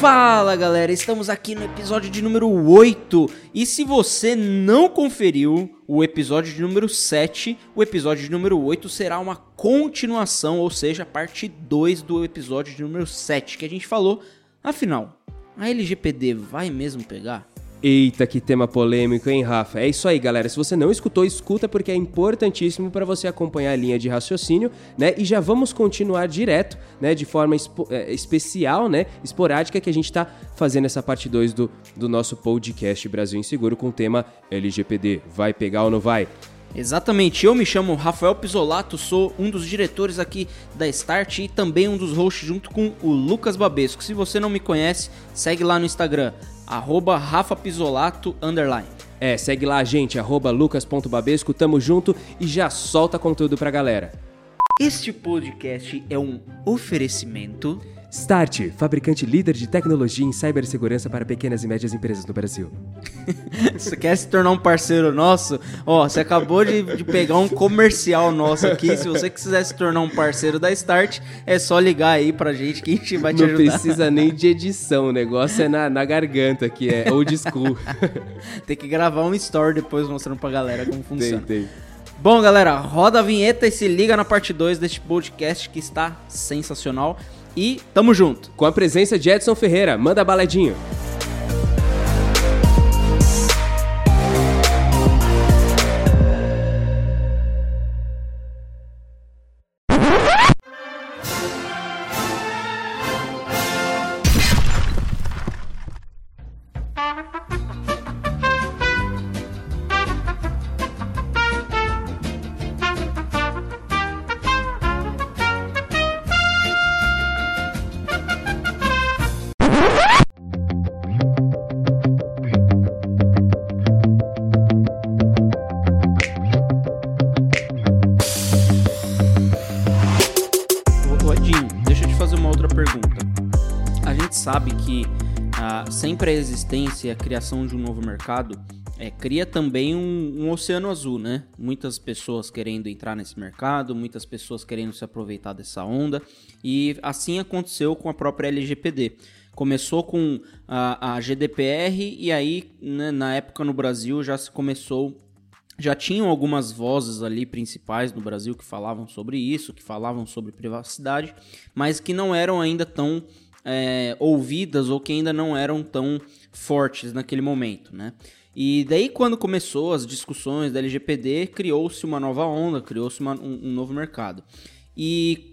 Fala galera, estamos aqui no episódio de número 8 e se você não conferiu o episódio de número 7, o episódio de número 8 será uma continuação, ou seja, parte 2 do episódio de número 7 que a gente falou. Afinal, a LGPD vai mesmo pegar? Eita, que tema polêmico, hein, Rafa? É isso aí, galera. Se você não escutou, escuta porque é importantíssimo para você acompanhar a linha de raciocínio, né? E já vamos continuar direto, né, de forma é, especial, né, esporádica que a gente tá fazendo essa parte 2 do, do nosso podcast Brasil Inseguro com o tema LGPD. Vai pegar ou não vai? Exatamente, eu me chamo Rafael Pisolato, sou um dos diretores aqui da Start e também um dos hosts junto com o Lucas Babesco. Se você não me conhece, segue lá no Instagram, arroba Rafa Pisolato, underline. É, segue lá a gente, arroba lucas.babesco, tamo junto e já solta conteúdo pra galera. Este podcast é um oferecimento Start, fabricante líder de tecnologia em cibersegurança para pequenas e médias empresas no Brasil. você quer se tornar um parceiro nosso? Ó, você acabou de, de, pegar um comercial nosso aqui. Se você quiser se tornar um parceiro da Start, é só ligar aí pra gente que a gente vai te Não ajudar. Não precisa nem de edição, o negócio é na, na garganta, que é old school. tem que gravar um story depois mostrando pra galera como funciona. Tem, tem. Bom, galera, roda a vinheta e se liga na parte 2 deste podcast que está sensacional e tamo junto. Com a presença de Edson Ferreira, manda baladinho. Sempre a existência e a criação de um novo mercado é, cria também um, um, oceano azul, né? Muitas pessoas querendo entrar nesse mercado, muitas pessoas querendo se aproveitar dessa onda, e assim aconteceu com a própria LGPD. Começou com a, a GDPR e aí, né, na época no Brasil, já se começou já tinham algumas vozes ali principais no Brasil que falavam sobre isso, que falavam sobre privacidade, mas que não eram ainda tão é, ouvidas ou que ainda não eram tão fortes naquele momento, né? E daí, quando começou as discussões da LGPD, criou-se uma nova onda, criou-se um, um, novo mercado. E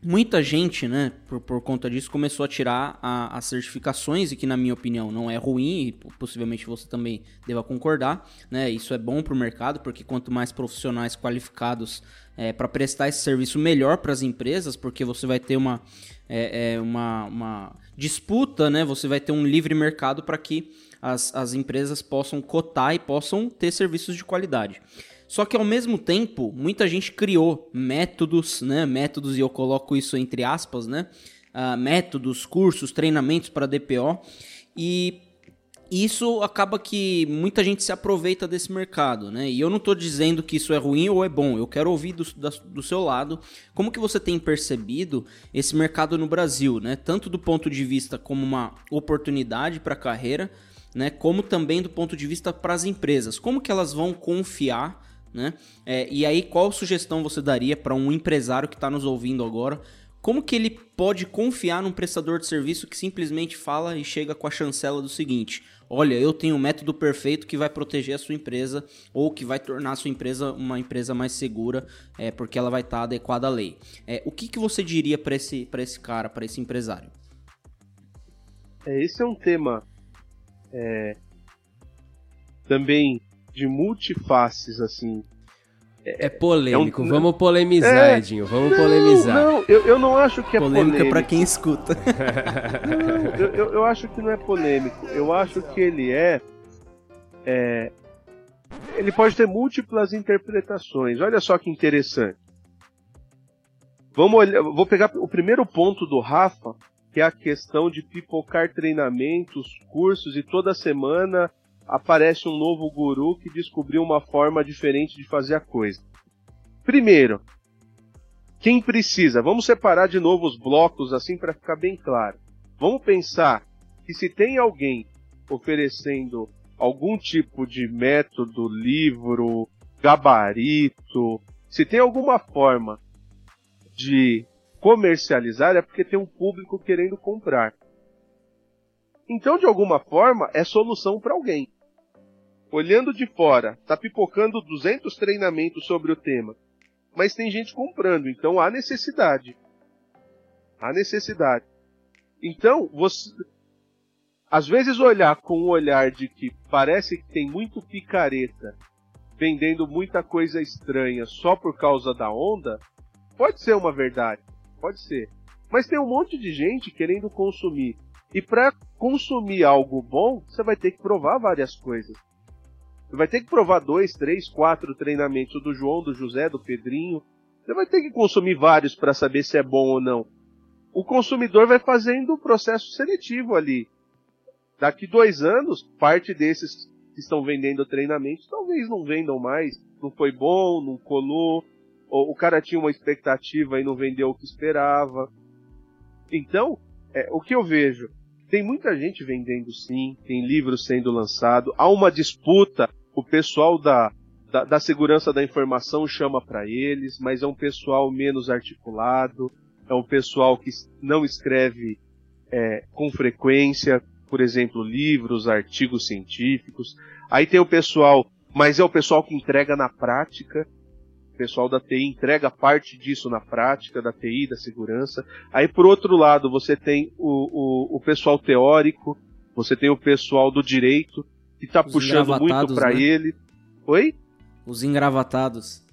muita gente, né, por, por conta disso, começou a tirar as certificações, e que, na minha opinião, não é ruim, e possivelmente você também deva concordar, né? Isso é bom para o mercado, porque quanto mais profissionais qualificados é, para prestar esse serviço, melhor para as empresas, porque você vai ter uma é, é uma, uma disputa, né? Você vai ter um livre mercado para que as, as empresas possam cotar e possam ter serviços de qualidade. Só que ao mesmo tempo, muita gente criou métodos, né? Métodos, e eu coloco isso entre aspas, né? Uh, métodos, cursos, treinamentos para DPO. E isso acaba que muita gente se aproveita desse mercado, né? E eu não estou dizendo que isso é ruim ou é bom. Eu quero ouvir do, do seu lado como que você tem percebido esse mercado no Brasil, né? Tanto do ponto de vista como uma oportunidade para a carreira, né? Como também do ponto de vista para as empresas. Como que elas vão confiar, né? É, e aí, qual sugestão você daria para um empresário que está nos ouvindo agora? Como que ele pode confiar num prestador de serviço que simplesmente fala e chega com a chancela do seguinte: olha, eu tenho um método perfeito que vai proteger a sua empresa ou que vai tornar a sua empresa uma empresa mais segura, é, porque ela vai estar tá adequada à lei. É, o que, que você diria para esse, esse cara, para esse empresário? É, esse é um tema é, também de multifaces, assim, é polêmico, é um... vamos polemizar, é... Edinho, vamos não, polemizar. Não, eu, eu não acho que é polêmica para quem escuta. não, eu, eu, eu, acho que não é polêmico. Eu acho que ele é, é. Ele pode ter múltiplas interpretações. Olha só que interessante. Vamos olhar, vou pegar o primeiro ponto do Rafa, que é a questão de pipocar treinamentos, cursos e toda semana aparece um novo guru que descobriu uma forma diferente de fazer a coisa. Primeiro, quem precisa? Vamos separar de novo os blocos assim para ficar bem claro. Vamos pensar que se tem alguém oferecendo algum tipo de método, livro, gabarito, se tem alguma forma de comercializar, é porque tem um público querendo comprar. Então, de alguma forma, é solução para alguém. Olhando de fora, tá pipocando 200 treinamentos sobre o tema, mas tem gente comprando, então há necessidade. Há necessidade. Então, você, às vezes olhar com o olhar de que parece que tem muito picareta vendendo muita coisa estranha só por causa da onda, pode ser uma verdade, pode ser. Mas tem um monte de gente querendo consumir. E para consumir algo bom, você vai ter que provar várias coisas. Vai ter que provar dois, três, quatro treinamentos do João, do José, do Pedrinho. Você vai ter que consumir vários para saber se é bom ou não. O consumidor vai fazendo o processo seletivo ali. Daqui dois anos, parte desses que estão vendendo treinamentos talvez não vendam mais. Não foi bom, não colou, ou o cara tinha uma expectativa e não vendeu o que esperava. Então, é, o que eu vejo? Tem muita gente vendendo sim, tem livros sendo lançado, há uma disputa, o pessoal da, da, da segurança da informação chama para eles, mas é um pessoal menos articulado, é um pessoal que não escreve é, com frequência, por exemplo, livros, artigos científicos. Aí tem o pessoal, mas é o pessoal que entrega na prática. O pessoal da TI entrega parte disso na prática, da TI, da segurança. Aí, por outro lado, você tem o, o, o pessoal teórico, você tem o pessoal do direito, que está puxando muito para né? ele. Oi? Os engravatados.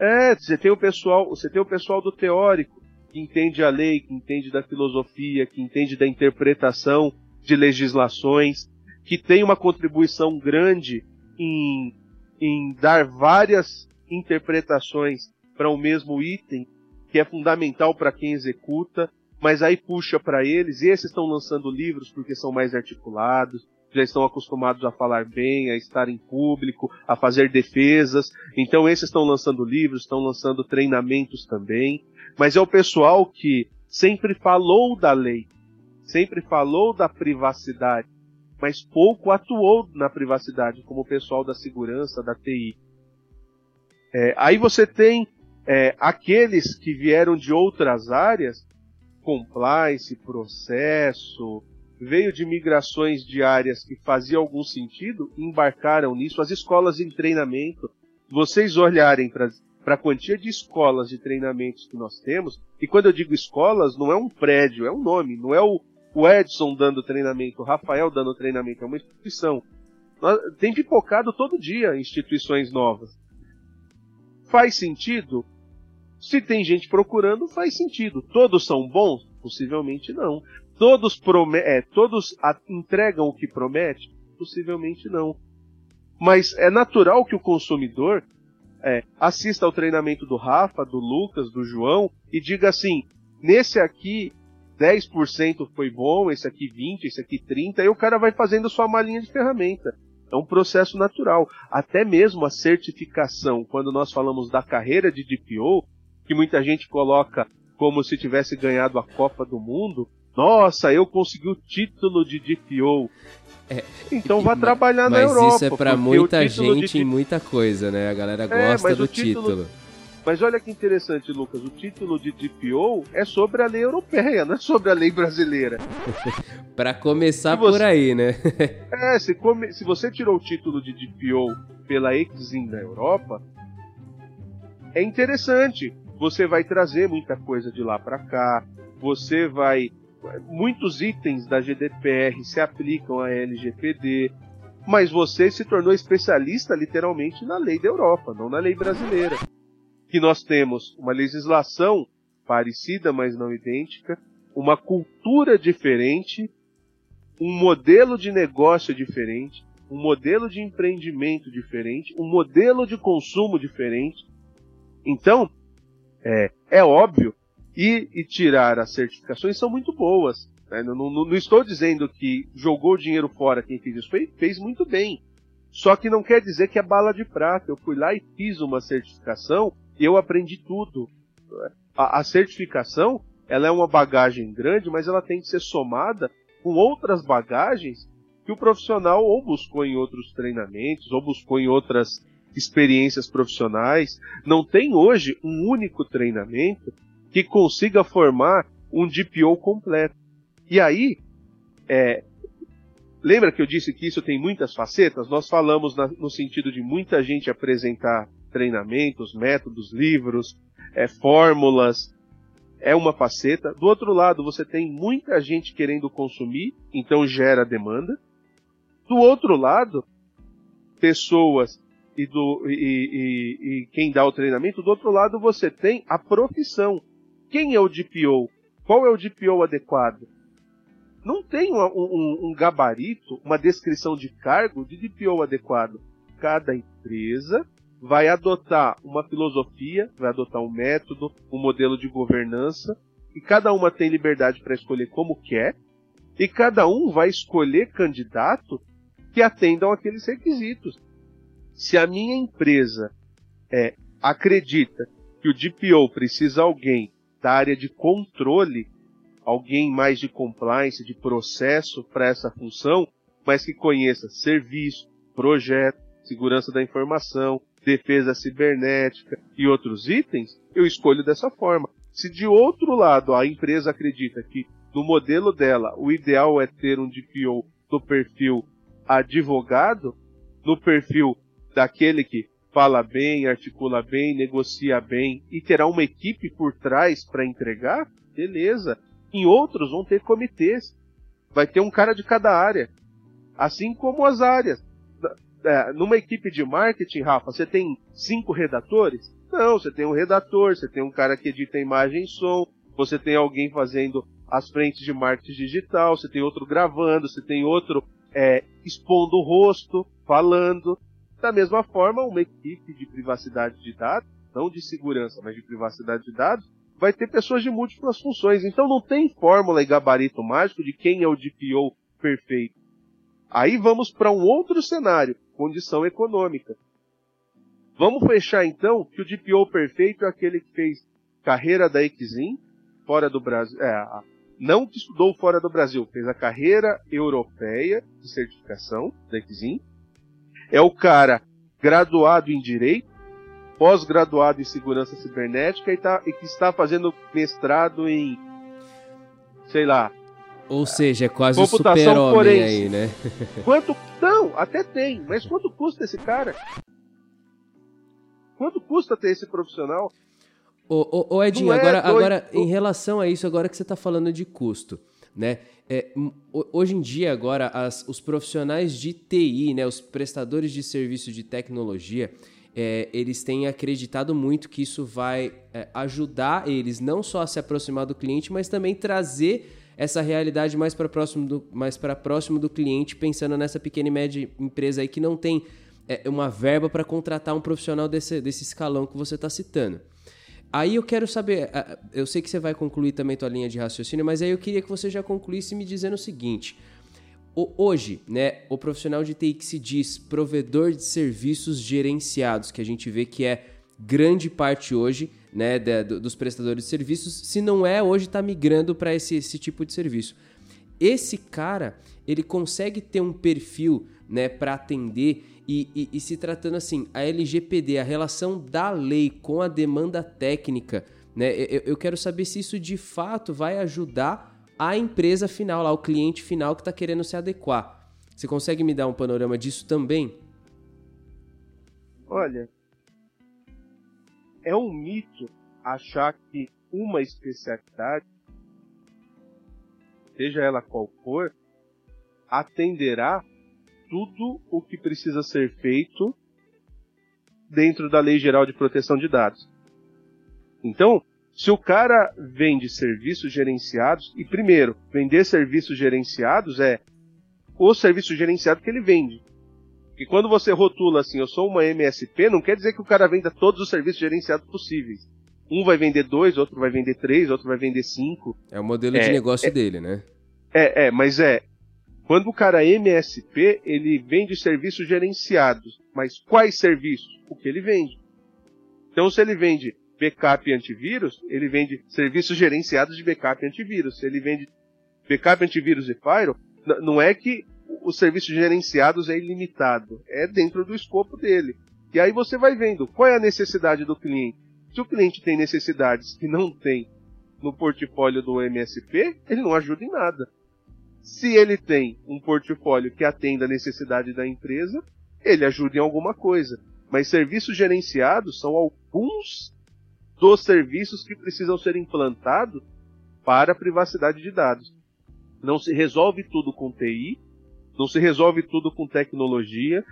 É, você tem o pessoal, você tem o pessoal do teórico, que entende a lei, que entende da filosofia, que entende da interpretação de legislações, que tem uma contribuição grande em, em dar várias interpretações para o um mesmo item, que é fundamental para quem executa, mas aí puxa para eles, e esses estão lançando livros porque são mais articulados, já estão acostumados a falar bem, a estar em público, a fazer defesas. Então esses estão lançando livros, estão lançando treinamentos também. Mas é o pessoal que sempre falou da lei, sempre falou da privacidade, mas pouco atuou na privacidade, como o pessoal da segurança, da TI. É, aí você tem é, aqueles que vieram de outras áreas, compliance, processo, veio de migrações de áreas que fazia algum sentido, embarcaram nisso. As escolas de treinamento, vocês olharem para a quantia de escolas de treinamentos que nós temos, e quando eu digo escolas, não é um prédio, é um nome, não é o, o Edson dando treinamento, o Rafael dando treinamento, é uma instituição. Tem pipocado todo dia instituições novas. Faz sentido? Se tem gente procurando, faz sentido. Todos são bons? Possivelmente não. Todos, é, todos entregam o que promete? Possivelmente não. Mas é natural que o consumidor é, assista ao treinamento do Rafa, do Lucas, do João e diga assim: nesse aqui 10% foi bom, esse aqui 20%, esse aqui 30%, aí o cara vai fazendo sua malinha de ferramenta. É um processo natural. Até mesmo a certificação, quando nós falamos da carreira de DPO, que muita gente coloca como se tivesse ganhado a Copa do Mundo, nossa, eu consegui o título de DPO. É, então vá trabalhar na Europa. Mas isso é para muita gente de... em muita coisa, né? A galera é, gosta é, do título... título mas olha que interessante, Lucas. O título de DPO é sobre a lei europeia, não é sobre a lei brasileira. para começar você... por aí, né? é, se, come... se você tirou o título de DPO pela Exim da Europa, é interessante. Você vai trazer muita coisa de lá para cá. Você vai. Muitos itens da GDPR se aplicam à LGPD. Mas você se tornou especialista literalmente na lei da Europa, não na lei brasileira que nós temos uma legislação parecida, mas não idêntica, uma cultura diferente, um modelo de negócio diferente, um modelo de empreendimento diferente, um modelo de consumo diferente. Então, é, é óbvio, e, e tirar as certificações são muito boas. Né? Não, não, não, estou dizendo que jogou dinheiro fora quem fez isso, fez, fez muito bem. Só que não quer dizer que é bala de prata. Eu fui lá e fiz uma certificação eu aprendi tudo. A, a certificação ela é uma bagagem grande, mas ela tem que ser somada com outras bagagens que o profissional ou buscou em outros treinamentos, ou buscou em outras experiências profissionais. Não tem hoje um único treinamento que consiga formar um DPO completo. E aí, é, lembra que eu disse que isso tem muitas facetas? Nós falamos na, no sentido de muita gente apresentar treinamentos, métodos, livros, é, fórmulas, é uma faceta. Do outro lado, você tem muita gente querendo consumir, então gera demanda. Do outro lado, pessoas e, do, e, e, e, quem dá o treinamento. Do outro lado, você tem a profissão. Quem é o DPO? Qual é o DPO adequado? Não tem um, um, um gabarito, uma descrição de cargo de DPO adequado. Cada empresa vai adotar uma filosofia, vai adotar um método, um modelo de governança, e cada uma tem liberdade para escolher como quer, e cada um vai escolher candidato que atendam aqueles requisitos. Se a minha empresa é, acredita que o DPO precisa alguém da área de controle, alguém mais de compliance, de processo para essa função, mas que conheça serviço, projeto, segurança da informação, defesa cibernética e outros itens, eu escolho dessa forma. Se de outro lado a empresa acredita que no modelo dela o ideal é ter um DPO do perfil advogado, no perfil daquele que fala bem, articula bem, negocia bem e terá uma equipe por trás para entregar, beleza. Em outros vão ter comitês. Vai ter um cara de cada área. Assim como as áreas é, numa equipe de marketing, Rafa, você tem cinco redatores? Não, você tem um redator, você tem um cara que edita imagem e som, você tem alguém fazendo as frentes de marketing digital, você tem outro gravando, você tem outro é, expondo o rosto, falando. Da mesma forma, uma equipe de privacidade de dados, não de segurança, mas de privacidade de dados, vai ter pessoas de múltiplas funções. Então não tem fórmula e gabarito mágico de quem é o DPO perfeito. Aí vamos para um outro cenário condição econômica. Vamos fechar então que o DPO perfeito é aquele que fez carreira da Exim fora do Brasil, é, não que estudou fora do Brasil, fez a carreira europeia de certificação da Exim. É o cara graduado em direito, pós-graduado em segurança cibernética e, tá, e que está fazendo mestrado em, sei lá, ou seja, é quase o super-homem aí, né? quanto. Não, até tem, mas quanto custa esse cara? Quanto custa ter esse profissional? Ô, ô, ô Edinho, é agora, agora em relação a isso, agora que você está falando de custo, né? É, hoje em dia, agora, as, os profissionais de TI, né, os prestadores de serviço de tecnologia, é, eles têm acreditado muito que isso vai é, ajudar eles não só a se aproximar do cliente, mas também trazer essa realidade mais para próximo do, mais próximo do cliente, pensando nessa pequena e média empresa aí que não tem é, uma verba para contratar um profissional desse, desse escalão que você está citando. Aí eu quero saber, eu sei que você vai concluir também tua linha de raciocínio, mas aí eu queria que você já concluísse me dizendo o seguinte: hoje, né, o profissional de TI que se diz provedor de serviços gerenciados, que a gente vê que é grande parte hoje né, dos prestadores de serviços, se não é, hoje está migrando para esse, esse tipo de serviço. Esse cara, ele consegue ter um perfil né, para atender e, e, e, se tratando assim, a LGPD, a relação da lei com a demanda técnica, né, eu, eu quero saber se isso de fato vai ajudar a empresa final, lá, o cliente final que está querendo se adequar. Você consegue me dar um panorama disso também? Olha, é um mito achar que uma especialidade, seja ela qual for, atenderá tudo o que precisa ser feito dentro da Lei Geral de Proteção de Dados. Então, se o cara vende serviços gerenciados, e primeiro, vender serviços gerenciados é o serviço gerenciado que ele vende. Que quando você rotula assim, eu sou uma MSP, não quer dizer que o cara venda todos os serviços gerenciados possíveis. Um vai vender dois, outro vai vender três, outro vai vender cinco. É o modelo é, de negócio é, dele, né? É, é, mas é. Quando o cara é MSP, ele vende serviços gerenciados. Mas quais serviços? O que ele vende. Então, se ele vende backup e antivírus, ele vende serviços gerenciados de backup e antivírus. Se ele vende backup, antivírus e firewall, não é que os serviços gerenciados é ilimitado, é dentro do escopo dele. E aí você vai vendo qual é a necessidade do cliente. Se o cliente tem necessidades que não tem no portfólio do MSP, ele não ajuda em nada. Se ele tem um portfólio que atenda a necessidade da empresa, ele ajuda em alguma coisa. Mas serviços gerenciados são alguns dos serviços que precisam ser implantados para a privacidade de dados. Não se resolve tudo com TI, não se resolve tudo com tecnologia,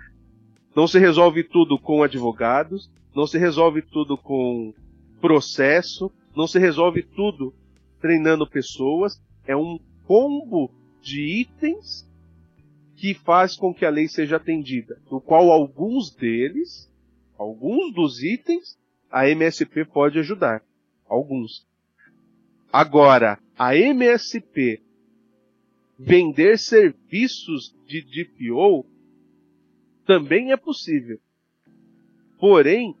não se resolve tudo com advogados, não se resolve tudo com processo, não se resolve tudo treinando pessoas. É um combo de itens que faz com que a lei seja atendida, do qual alguns deles, alguns dos itens, a MSP pode ajudar. Alguns. Agora, a MSP vender serviços de DPO também é possível. Porém,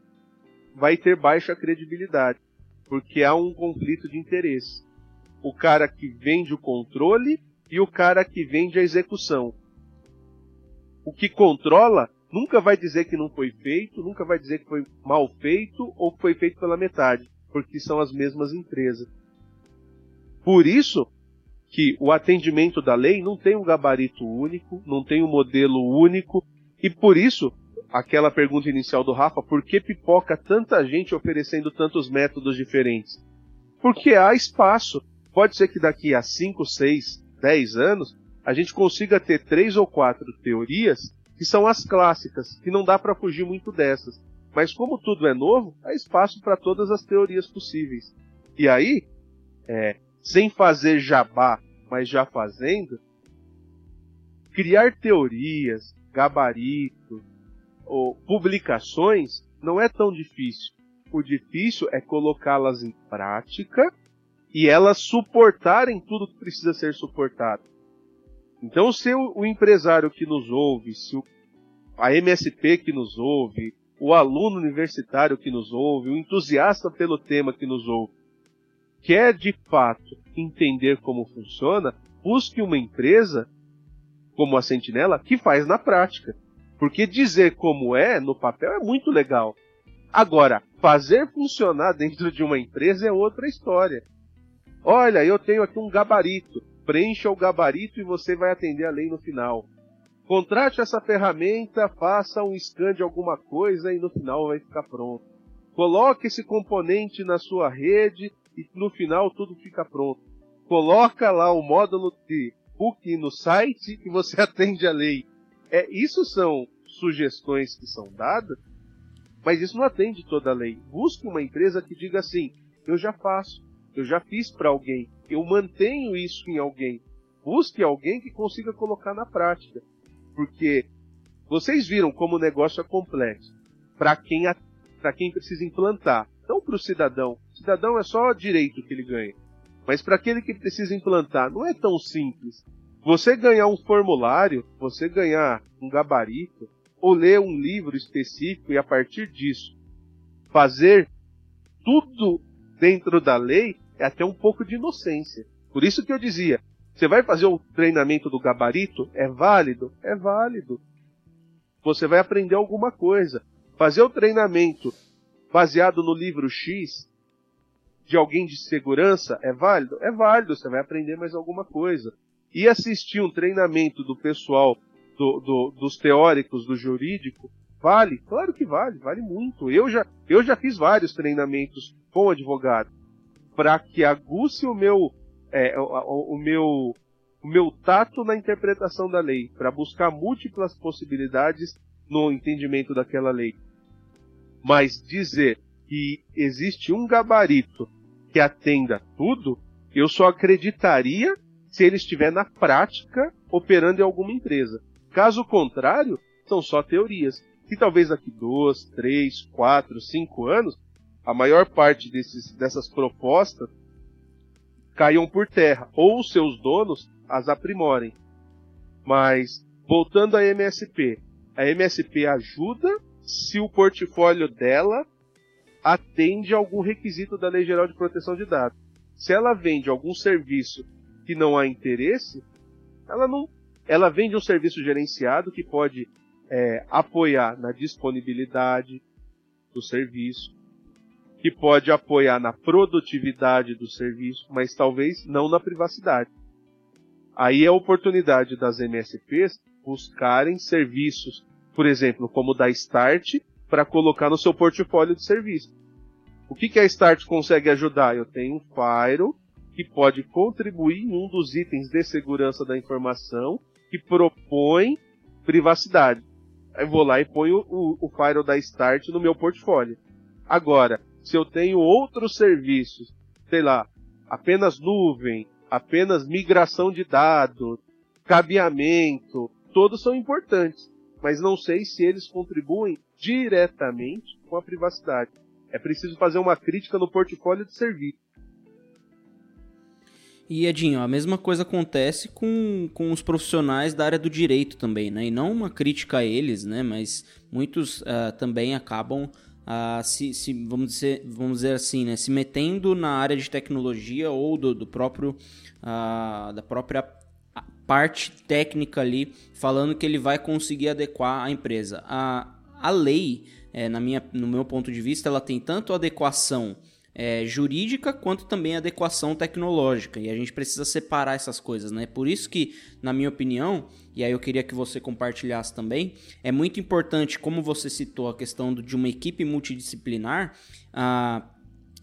vai ter baixa credibilidade, porque há um conflito de interesse. O cara que vende o controle e o cara que vende a execução. O que controla nunca vai dizer que não foi feito, nunca vai dizer que foi mal feito ou que foi feito pela metade, porque são as mesmas empresas. Por isso, que o atendimento da lei não tem um gabarito único, não tem um modelo único, e por isso, aquela pergunta inicial do Rafa, por que pipoca tanta gente oferecendo tantos métodos diferentes? Porque há espaço. Pode ser que daqui a 5, 6, 10 anos, a gente consiga ter três ou quatro teorias que são as clássicas, que não dá para fugir muito dessas. Mas como tudo é novo, há espaço para todas as teorias possíveis. E aí, é, sem fazer jabá, mas já fazendo, criar teorias, gabaritos ou publicações não é tão difícil. O difícil é colocá-las em prática e elas suportarem tudo que precisa ser suportado. Então, se o, empresário que nos ouve, se a MSP que nos ouve, o aluno universitário que nos ouve, o entusiasta pelo tema que nos ouve, quer de fato entender como funciona, busque uma empresa como a Sentinela que faz na prática. Porque dizer como é no papel é muito legal. Agora, fazer funcionar dentro de uma empresa é outra história. Olha, eu tenho aqui um gabarito. Preencha o gabarito e você vai atender a lei no final. Contrate essa ferramenta, faça um scan de alguma coisa e no final vai ficar pronto. Coloque esse componente na sua rede e no final tudo fica pronto. Coloca lá o módulo de book no site e você atende a lei. É, isso são sugestões que são dadas, mas isso não atende toda a lei. Busque uma empresa que diga assim: eu já faço, eu já fiz para alguém, eu mantenho isso em alguém. Busque alguém que consiga colocar na prática. Porque vocês viram como o negócio é complexo. Para quem, quem precisa implantar. Não para o cidadão. O cidadão é só direito que ele ganha. Mas para aquele que precisa implantar, não é tão simples. Você ganhar um formulário, você ganhar um gabarito, ou ler um livro específico e a partir disso fazer tudo dentro da lei é até um pouco de inocência. Por isso que eu dizia, você vai fazer o treinamento do gabarito? É válido? É válido. Você vai aprender alguma coisa. Fazer o treinamento baseado no livro X de alguém de segurança é válido? É válido, você vai aprender mais alguma coisa. E assistir um treinamento do pessoal, do, do, dos teóricos do jurídico, vale? Claro que vale, vale muito. Eu já, eu já fiz vários treinamentos com advogado para que aguce o meu, é, o, o, meu, o meu tato na interpretação da lei, para buscar múltiplas possibilidades no entendimento daquela lei. Mas dizer que existe um gabarito que atenda tudo, eu só acreditaria se ele estiver na prática operando em alguma empresa. Caso contrário, são só teorias. E talvez daqui dois, três, quatro, cinco anos, a maior parte desses, dessas propostas caiam por terra, ou seus donos as aprimorem. Mas, voltando à MSP, a MSP ajuda se o portfólio dela atende a algum requisito da Lei Geral de Proteção de Dados. Se ela vende algum serviço que não há interesse, ela não, ela vende um serviço gerenciado que pode é, apoiar na disponibilidade do serviço, que pode apoiar na produtividade do serviço, mas talvez não na privacidade. Aí é a oportunidade das MSPs buscarem serviços, por exemplo, como da Start, para colocar no seu portfólio de serviço. O que, que a Start consegue ajudar? Eu tenho um Firewall que pode contribuir em um dos itens de segurança da informação que propõe privacidade. Aí vou lá e ponho o, o Firewall da Start no meu portfólio. Agora, se eu tenho outros serviços, sei lá, apenas nuvem, apenas migração de dados, cabeamento, todos são importantes, mas não sei se eles contribuem diretamente com a privacidade. É preciso fazer uma crítica no portfólio de serviço. E Edinho, a mesma coisa acontece com, com os profissionais da área do direito também, né? E não uma crítica a eles, né? Mas muitos uh, também acabam uh, se, se, vamos, dizer, vamos dizer assim, né? Se metendo na área de tecnologia ou do, do próprio uh, da própria parte técnica ali, falando que ele vai conseguir adequar a empresa. A, a lei, é, na minha, no meu ponto de vista, ela tem tanto adequação é, jurídica quanto também adequação tecnológica. E a gente precisa separar essas coisas, né? Por isso que, na minha opinião, e aí eu queria que você compartilhasse também, é muito importante, como você citou, a questão de uma equipe multidisciplinar. Ah,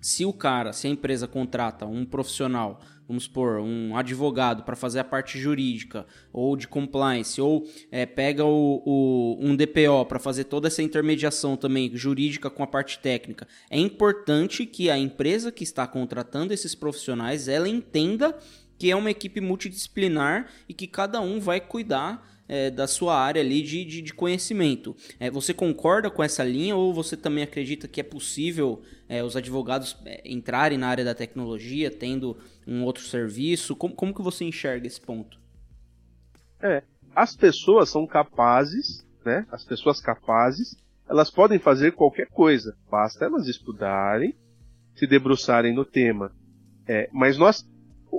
se o cara, se a empresa contrata um profissional vamos supor, um advogado para fazer a parte jurídica ou de compliance, ou é, pega o, o, um DPO para fazer toda essa intermediação também jurídica com a parte técnica. É importante que a empresa que está contratando esses profissionais ela entenda que é uma equipe multidisciplinar e que cada um vai cuidar é, da sua área ali de, de, de conhecimento. É, você concorda com essa linha ou você também acredita que é possível é, os advogados é, entrarem na área da tecnologia tendo um outro serviço? Como, como que você enxerga esse ponto? É, as pessoas são capazes, né? As pessoas capazes, elas podem fazer qualquer coisa, basta elas estudarem, se debruçarem no tema. É, mas nós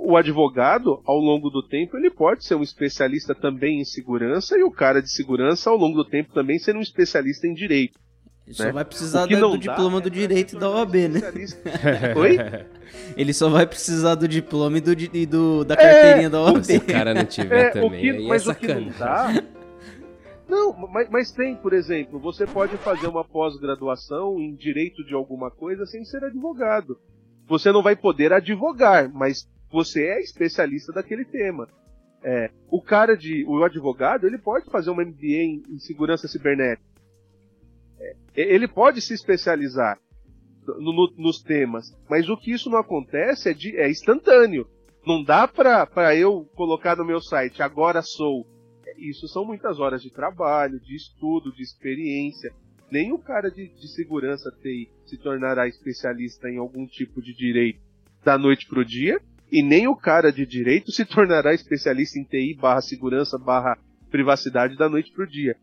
o advogado, ao longo do tempo, ele pode ser um especialista também em segurança e o cara de segurança, ao longo do tempo, também ser um especialista em direito. Ele né? só vai precisar do, do diploma do direito da OAB, né? Oi? Ele só vai precisar do diploma e do, e do da carteirinha é, da OAB. Se o cara não tiver é, também, que, é mas é o que não dá... Não, mas, mas tem, por exemplo, você pode fazer uma pós-graduação em direito de alguma coisa sem ser advogado. Você não vai poder advogar, mas você é especialista daquele tema. É, o cara de, o advogado, ele pode fazer uma MBA em, em segurança cibernética. É, ele pode se especializar no, no, nos temas, mas o que isso não acontece é, de, é instantâneo. Não dá para eu colocar no meu site, agora sou. Isso são muitas horas de trabalho, de estudo, de experiência. Nem o cara de, de segurança TI se tornará especialista em algum tipo de direito da noite para o dia, e nem o cara de direito se tornará especialista em TI barra segurança barra privacidade da noite para o dia.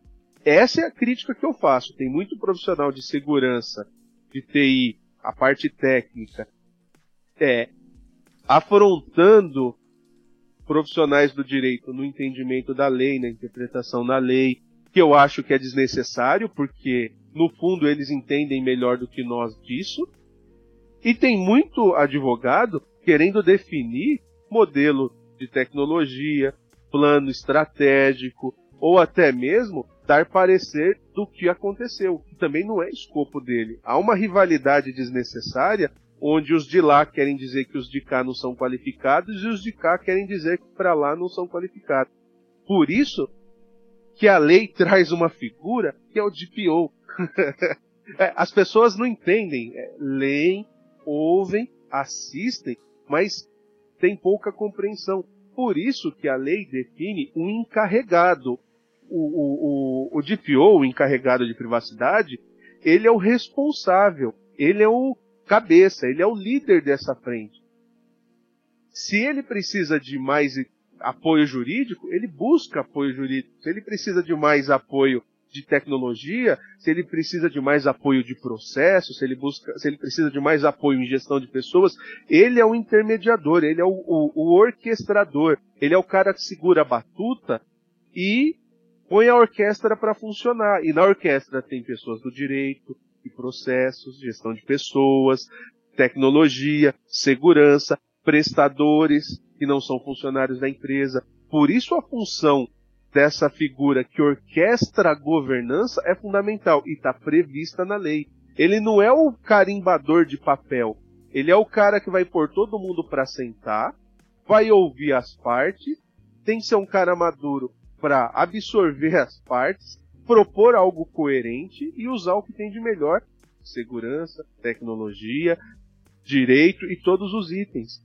Essa é a crítica que eu faço. Tem muito profissional de segurança, de TI, a parte técnica, é afrontando profissionais do direito no entendimento da lei, na interpretação da lei, que eu acho que é desnecessário, porque no fundo eles entendem melhor do que nós disso. E tem muito advogado querendo definir modelo de tecnologia, plano estratégico, ou até mesmo dar parecer do que aconteceu, que também não é escopo dele. Há uma rivalidade desnecessária onde os de lá querem dizer que os de cá não são qualificados e os de cá querem dizer que para lá não são qualificados. Por isso que a lei traz uma figura que é o DPO. É, as pessoas não entendem, é, leem, ouvem, assistem mas tem pouca compreensão. Por isso que a lei define um encarregado. O, o, o, o DPO, o encarregado de privacidade, ele é o responsável, ele é o cabeça, ele é o líder dessa frente. Se ele precisa de mais apoio jurídico, ele busca apoio jurídico. Se ele precisa de mais apoio de tecnologia, se ele precisa de mais apoio de processo, se ele busca, se ele precisa de mais apoio em gestão de pessoas, ele é o intermediador, ele é o, o, o orquestrador, ele é o cara que segura a batuta e põe a orquestra para funcionar. E na orquestra tem pessoas do direito, e processos, gestão de pessoas, tecnologia, segurança, prestadores que não são funcionários da empresa. Por isso a função dessa figura que orquestra a governança é fundamental e está prevista na lei. Ele não é o carimbador de papel. Ele é o cara que vai pôr todo mundo para sentar, vai ouvir as partes, tem que ser um cara maduro para absorver as partes, propor algo coerente e usar o que tem de melhor: segurança, tecnologia, direito e todos os itens.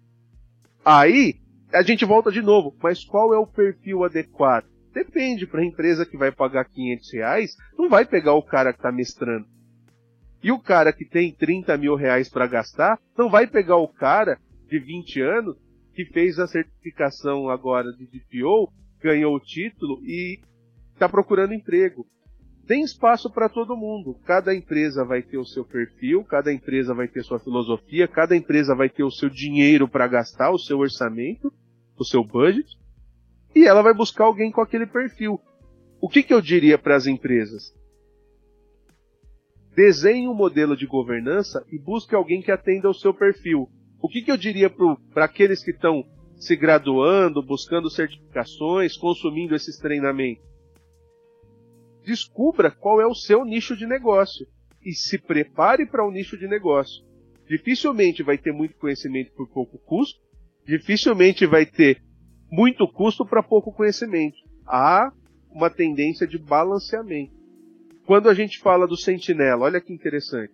Aí a gente volta de novo, mas qual é o perfil adequado? Depende, para a empresa que vai pagar 500 reais, não vai pegar o cara que está mestrando. E o cara que tem 30 mil reais para gastar, não vai pegar o cara de 20 anos que fez a certificação agora de DPO, ganhou o título e está procurando emprego. Tem espaço para todo mundo. Cada empresa vai ter o seu perfil, cada empresa vai ter sua filosofia, cada empresa vai ter o seu dinheiro para gastar, o seu orçamento, o seu budget, e ela vai buscar alguém com aquele perfil. O que, que eu diria para as empresas? Desenhe um modelo de governança e busque alguém que atenda ao seu perfil. O que, que eu diria para aqueles que estão se graduando, buscando certificações, consumindo esses treinamentos? descubra qual é o seu nicho de negócio e se prepare para o um nicho de negócio. Dificilmente vai ter muito conhecimento por pouco custo, dificilmente vai ter muito custo para pouco conhecimento. Há uma tendência de balanceamento. Quando a gente fala do sentinela, olha que interessante.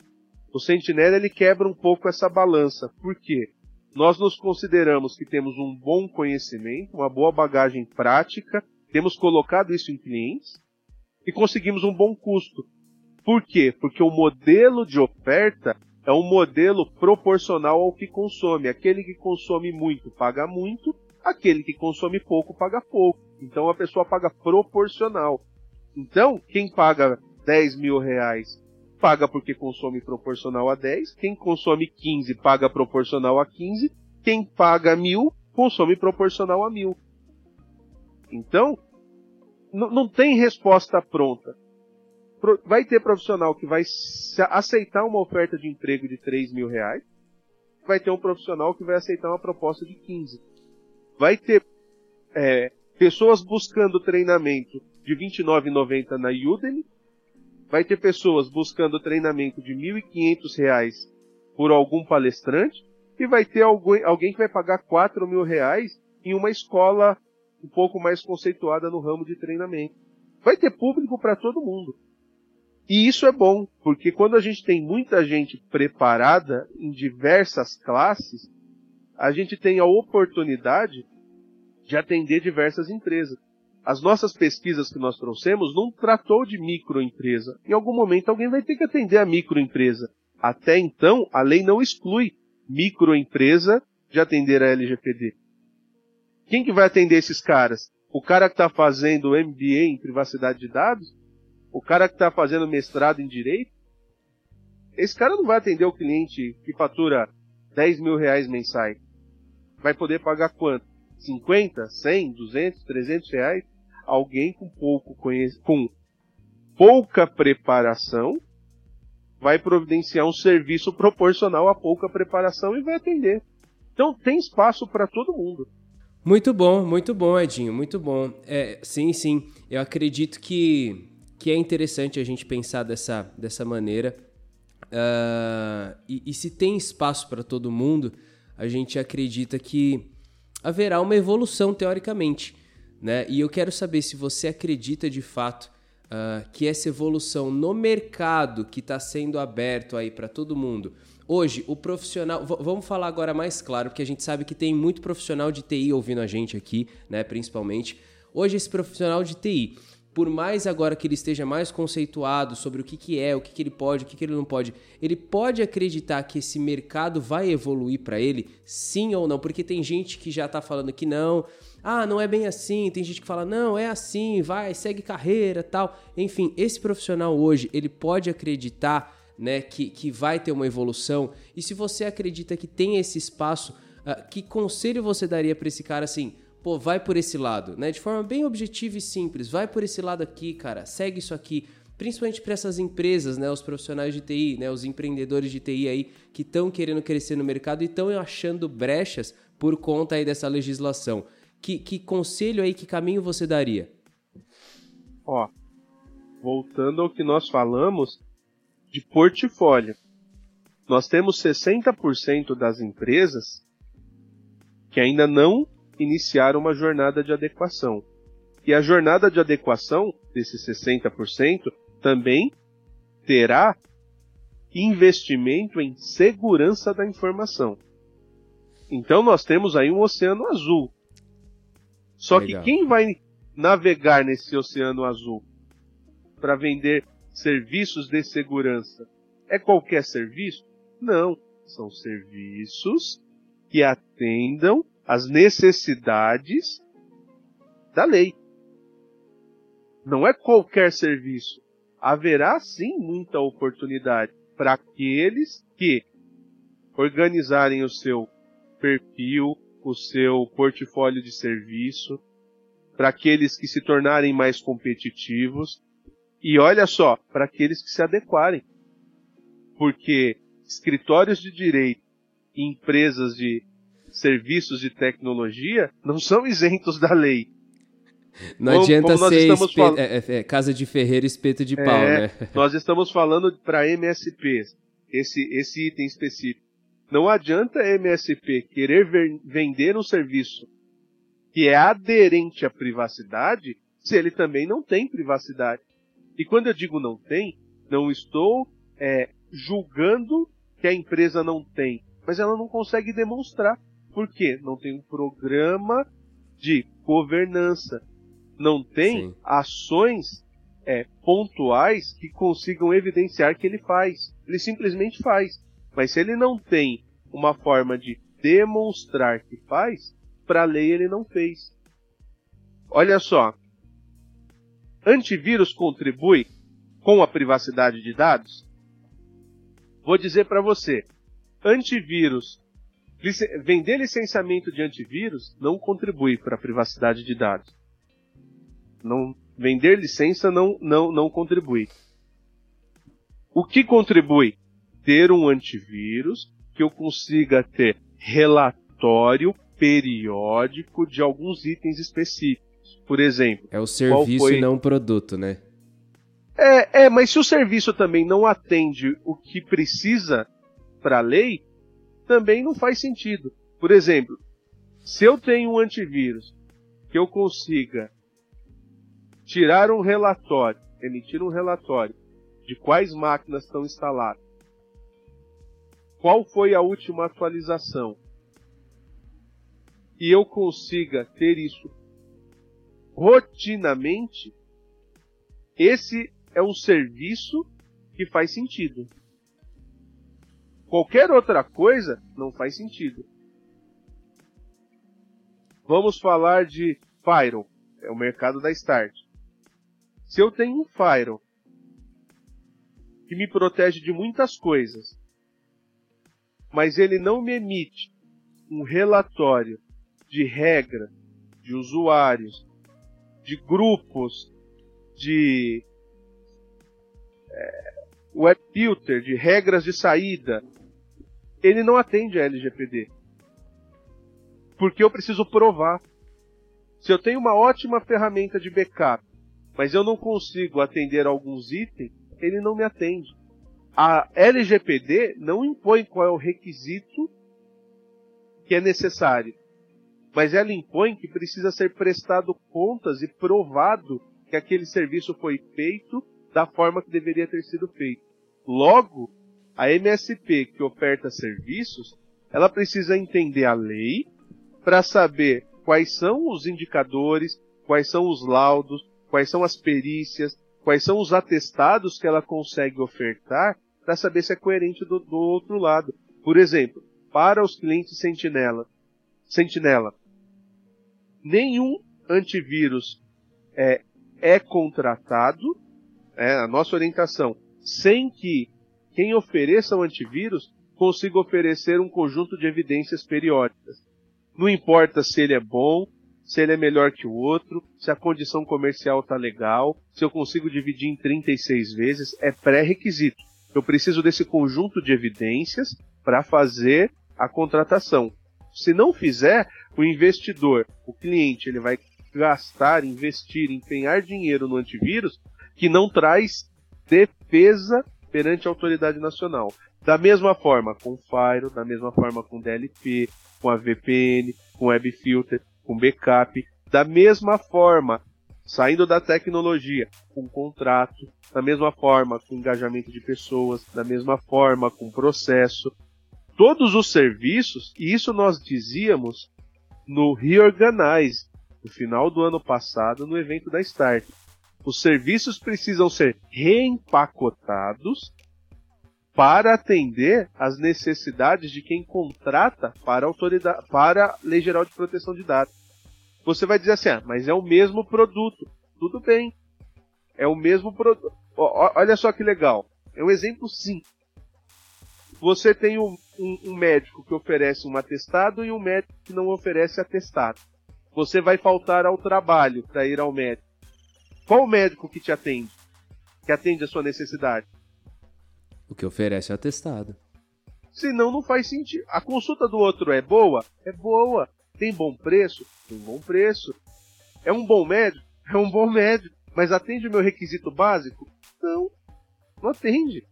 O sentinela ele quebra um pouco essa balança. Por quê? Nós nos consideramos que temos um bom conhecimento, uma boa bagagem prática, temos colocado isso em clientes, e conseguimos um bom custo. Por quê? Porque o modelo de oferta é um modelo proporcional ao que consome. Aquele que consome muito paga muito, aquele que consome pouco paga pouco. Então a pessoa paga proporcional. Então, quem paga 10 mil reais paga porque consome proporcional a 10, quem consome 15 paga proporcional a 15, quem paga mil consome proporcional a mil. Então, não tem resposta pronta. Vai ter profissional que vai aceitar uma oferta de emprego de 3 mil reais. Vai ter um profissional que vai aceitar uma proposta de 15. Vai ter é, pessoas buscando treinamento de R$ 29,90 na Udemy. Vai ter pessoas buscando treinamento de R$ 1.500 por algum palestrante. E vai ter alguém, alguém que vai pagar 4 mil reais em uma escola um pouco mais conceituada no ramo de treinamento. Vai ter público para todo mundo. E isso é bom, porque quando a gente tem muita gente preparada em diversas classes, a gente tem a oportunidade de atender diversas empresas. As nossas pesquisas que nós trouxemos não tratou de microempresa. Em algum momento alguém vai ter que atender a microempresa. Até então, a lei não exclui microempresa de atender a LGPD. Quem que vai atender esses caras? O cara que está fazendo MBA em privacidade de dados? O cara que está fazendo mestrado em direito? Esse cara não vai atender o cliente que fatura 10 mil reais mensais. Vai poder pagar quanto? 50, 100, 200, 300 reais? Alguém com pouco com pouca preparação vai providenciar um serviço proporcional a pouca preparação e vai atender. Então tem espaço para todo mundo. Muito bom, muito bom, Edinho, muito bom. É, sim, sim, eu acredito que, que é interessante a gente pensar dessa, dessa maneira. Uh, e, e se tem espaço para todo mundo, a gente acredita que haverá uma evolução teoricamente. Né? E eu quero saber se você acredita de fato uh, que essa evolução no mercado que está sendo aberto aí para todo mundo Hoje, o profissional. Vamos falar agora mais claro, porque a gente sabe que tem muito profissional de TI ouvindo a gente aqui, né? Principalmente. Hoje, esse profissional de TI, por mais agora que ele esteja mais conceituado sobre o que, que é, o que, que ele pode, o que, que ele não pode, ele pode acreditar que esse mercado vai evoluir para ele, sim ou não? Porque tem gente que já está falando que não, ah, não é bem assim, tem gente que fala, não, é assim, vai, segue carreira tal. Enfim, esse profissional hoje, ele pode acreditar né, que, que vai ter uma evolução. E se você acredita que tem esse espaço, uh, que conselho você daria para esse cara assim? Pô, vai por esse lado, né? De forma bem objetiva e simples, vai por esse lado aqui, cara, segue isso aqui principalmente para essas empresas, né, os profissionais de TI, né, os empreendedores de TI aí que estão querendo crescer no mercado e estão achando brechas por conta aí dessa legislação. Que, que conselho aí, que caminho você daria? Ó, voltando ao que nós falamos de portfólio. Nós temos 60% das empresas que ainda não iniciaram uma jornada de adequação. E a jornada de adequação desses 60% também terá investimento em segurança da informação. Então nós temos aí um oceano azul. Só Legal. que quem vai navegar nesse oceano azul para vender serviços de segurança é qualquer serviço? Não, são serviços que atendam às necessidades da lei. Não é qualquer serviço haverá sim muita oportunidade para aqueles que organizarem o seu perfil, o seu portfólio de serviço, para aqueles que se tornarem mais competitivos e olha só, para aqueles que se adequarem. Porque escritórios de direito e empresas de serviços de tecnologia não são isentos da lei. Não como, adianta como ser espe... é, é, é, casa de ferreiro espeto de pau, é, né? Nós estamos falando para MSPs, esse, esse item específico. Não adianta a MSP querer ver, vender um serviço que é aderente à privacidade se ele também não tem privacidade. E quando eu digo não tem, não estou é, julgando que a empresa não tem, mas ela não consegue demonstrar. Por quê? Não tem um programa de governança, não tem Sim. ações é, pontuais que consigam evidenciar que ele faz. Ele simplesmente faz. Mas se ele não tem uma forma de demonstrar que faz, para a lei ele não fez. Olha só. Antivírus contribui com a privacidade de dados? Vou dizer para você. Antivírus vender licenciamento de antivírus não contribui para a privacidade de dados. Não, vender licença não, não, não contribui. O que contribui? Ter um antivírus que eu consiga ter relatório periódico de alguns itens específicos. Por exemplo. É o serviço foi... e não o produto, né? É, é, mas se o serviço também não atende o que precisa para a lei, também não faz sentido. Por exemplo, se eu tenho um antivírus que eu consiga tirar um relatório, emitir um relatório de quais máquinas estão instaladas, qual foi a última atualização, e eu consiga ter isso rotinamente, esse é um serviço que faz sentido. Qualquer outra coisa não faz sentido. Vamos falar de Firewall, é o mercado da Start. Se eu tenho um firewall que me protege de muitas coisas, mas ele não me emite um relatório de regra, de usuários, de grupos, de é, web filter, de regras de saída, ele não atende a LGPD. Porque eu preciso provar. Se eu tenho uma ótima ferramenta de backup mas eu não consigo atender alguns itens, ele não me atende. A LGPD não impõe qual é o requisito que é necessário, mas ela impõe que precisa ser prestado contas e provado que aquele serviço foi feito da forma que deveria ter sido feito. Logo, a MSP que oferta serviços, ela precisa entender a lei para saber quais são os indicadores, quais são os laudos, quais são as perícias, quais são os atestados que ela consegue ofertar para saber se é coerente do, do, outro lado. Por exemplo, para os clientes Sentinela, Sentinela, nenhum antivírus é, é contratado, é, a nossa orientação, sem que quem ofereça o antivírus consiga oferecer um conjunto de evidências periódicas. Não importa se ele é bom, se ele é melhor que o outro, se a condição comercial está legal, se eu consigo dividir em 36 vezes, é pré-requisito. Eu preciso desse conjunto de evidências para fazer a contratação. Se não fizer, o investidor, o cliente, ele vai gastar, investir, empenhar dinheiro no antivírus que não traz defesa perante a autoridade nacional. Da mesma forma com Firewall, da mesma forma com DLP, com a VPN, com WebFilter, com backup, da mesma forma, saindo da tecnologia, com contrato, da mesma forma com engajamento de pessoas, da mesma forma com processo, todos os serviços, e isso nós dizíamos no Reorganize, no final do ano passado, no evento da Start. Os serviços precisam ser reempacotados para atender às necessidades de quem contrata para a autoridade, para a Lei Geral de Proteção de Dados. Você vai dizer assim, ah, mas é o mesmo produto. Tudo bem. É o mesmo produto. Olha só que legal. É um exemplo simples. Você tem um, um, um médico que oferece um atestado e um médico que não oferece atestado. Você vai faltar ao trabalho para ir ao médico. Qual o médico que te atende? Que atende a sua necessidade? O que oferece é atestado. Senão não faz sentido. A consulta do outro é boa? É boa. Tem bom preço? Tem bom preço. É um bom médico? É um bom médico. Mas atende o meu requisito básico? Não. Não atende.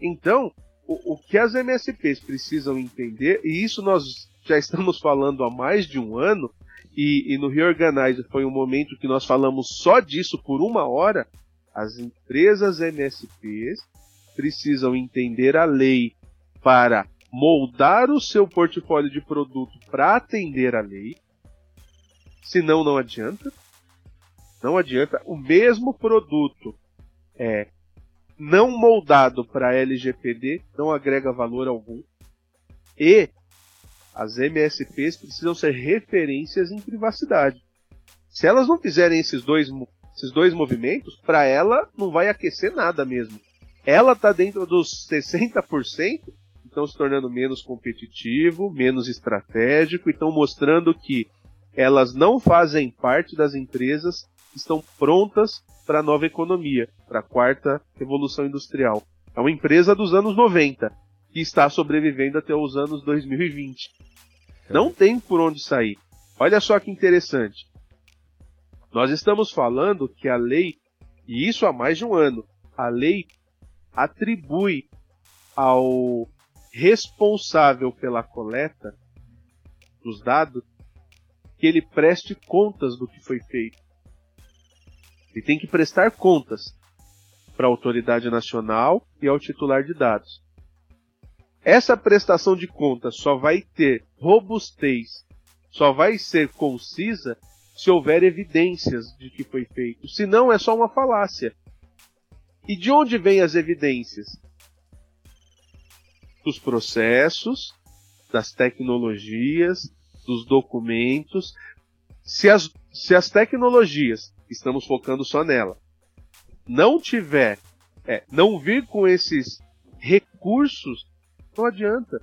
Então, o, o que as MSPs precisam entender, e isso nós já estamos falando há mais de um ano, e, e no Reorganize foi um momento que nós falamos só disso por uma hora, as empresas MSPs precisam entender a lei para moldar o seu portfólio de produto para atender a lei. Senão não adianta. Não adianta. O mesmo produto é não moldado para LGPD não agrega valor algum. E as MSPs precisam ser referências em privacidade. Se elas não fizerem esses dois, esses dois movimentos, para ela não vai aquecer nada mesmo ela está dentro dos 60%, estão se tornando menos competitivo, menos estratégico e estão mostrando que elas não fazem parte das empresas que estão prontas para a nova economia, para a quarta revolução industrial. É uma empresa dos anos 90 que está sobrevivendo até os anos 2020. Não tem por onde sair. Olha só que interessante. Nós estamos falando que a lei, e isso há mais de um ano, a lei atribui ao responsável pela coleta dos dados que ele preste contas do que foi feito. Ele tem que prestar contas para a autoridade nacional e ao titular de dados. Essa prestação de contas só vai ter robustez, só vai ser concisa se houver evidências de que foi feito. Senão é só uma falácia. E de onde vêm as evidências? Dos processos, das tecnologias, dos documentos. Se as, se as tecnologias, estamos focando só nela, não tiver, é, não vir com esses recursos, não adianta.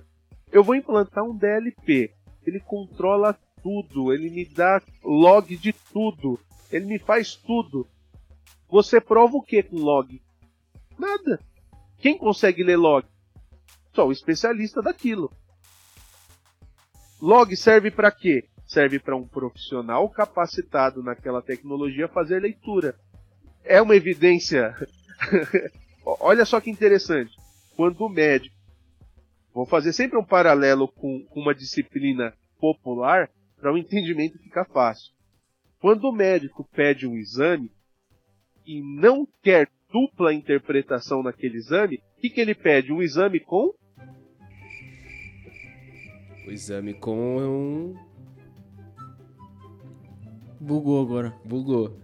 Eu vou implantar um DLP. Ele controla tudo, ele me dá log de tudo, ele me faz tudo. Você prova o que com log? Nada. Quem consegue ler log? Só o especialista daquilo. Log serve para quê? Serve para um profissional capacitado naquela tecnologia fazer leitura. É uma evidência. Olha só que interessante. Quando o médico, vou fazer sempre um paralelo com uma disciplina popular para o entendimento ficar fácil. Quando o médico pede um exame e não quer dupla interpretação naquele exame, o que, que ele pede? Um exame com. O exame com é um. Bugou agora. Bugou.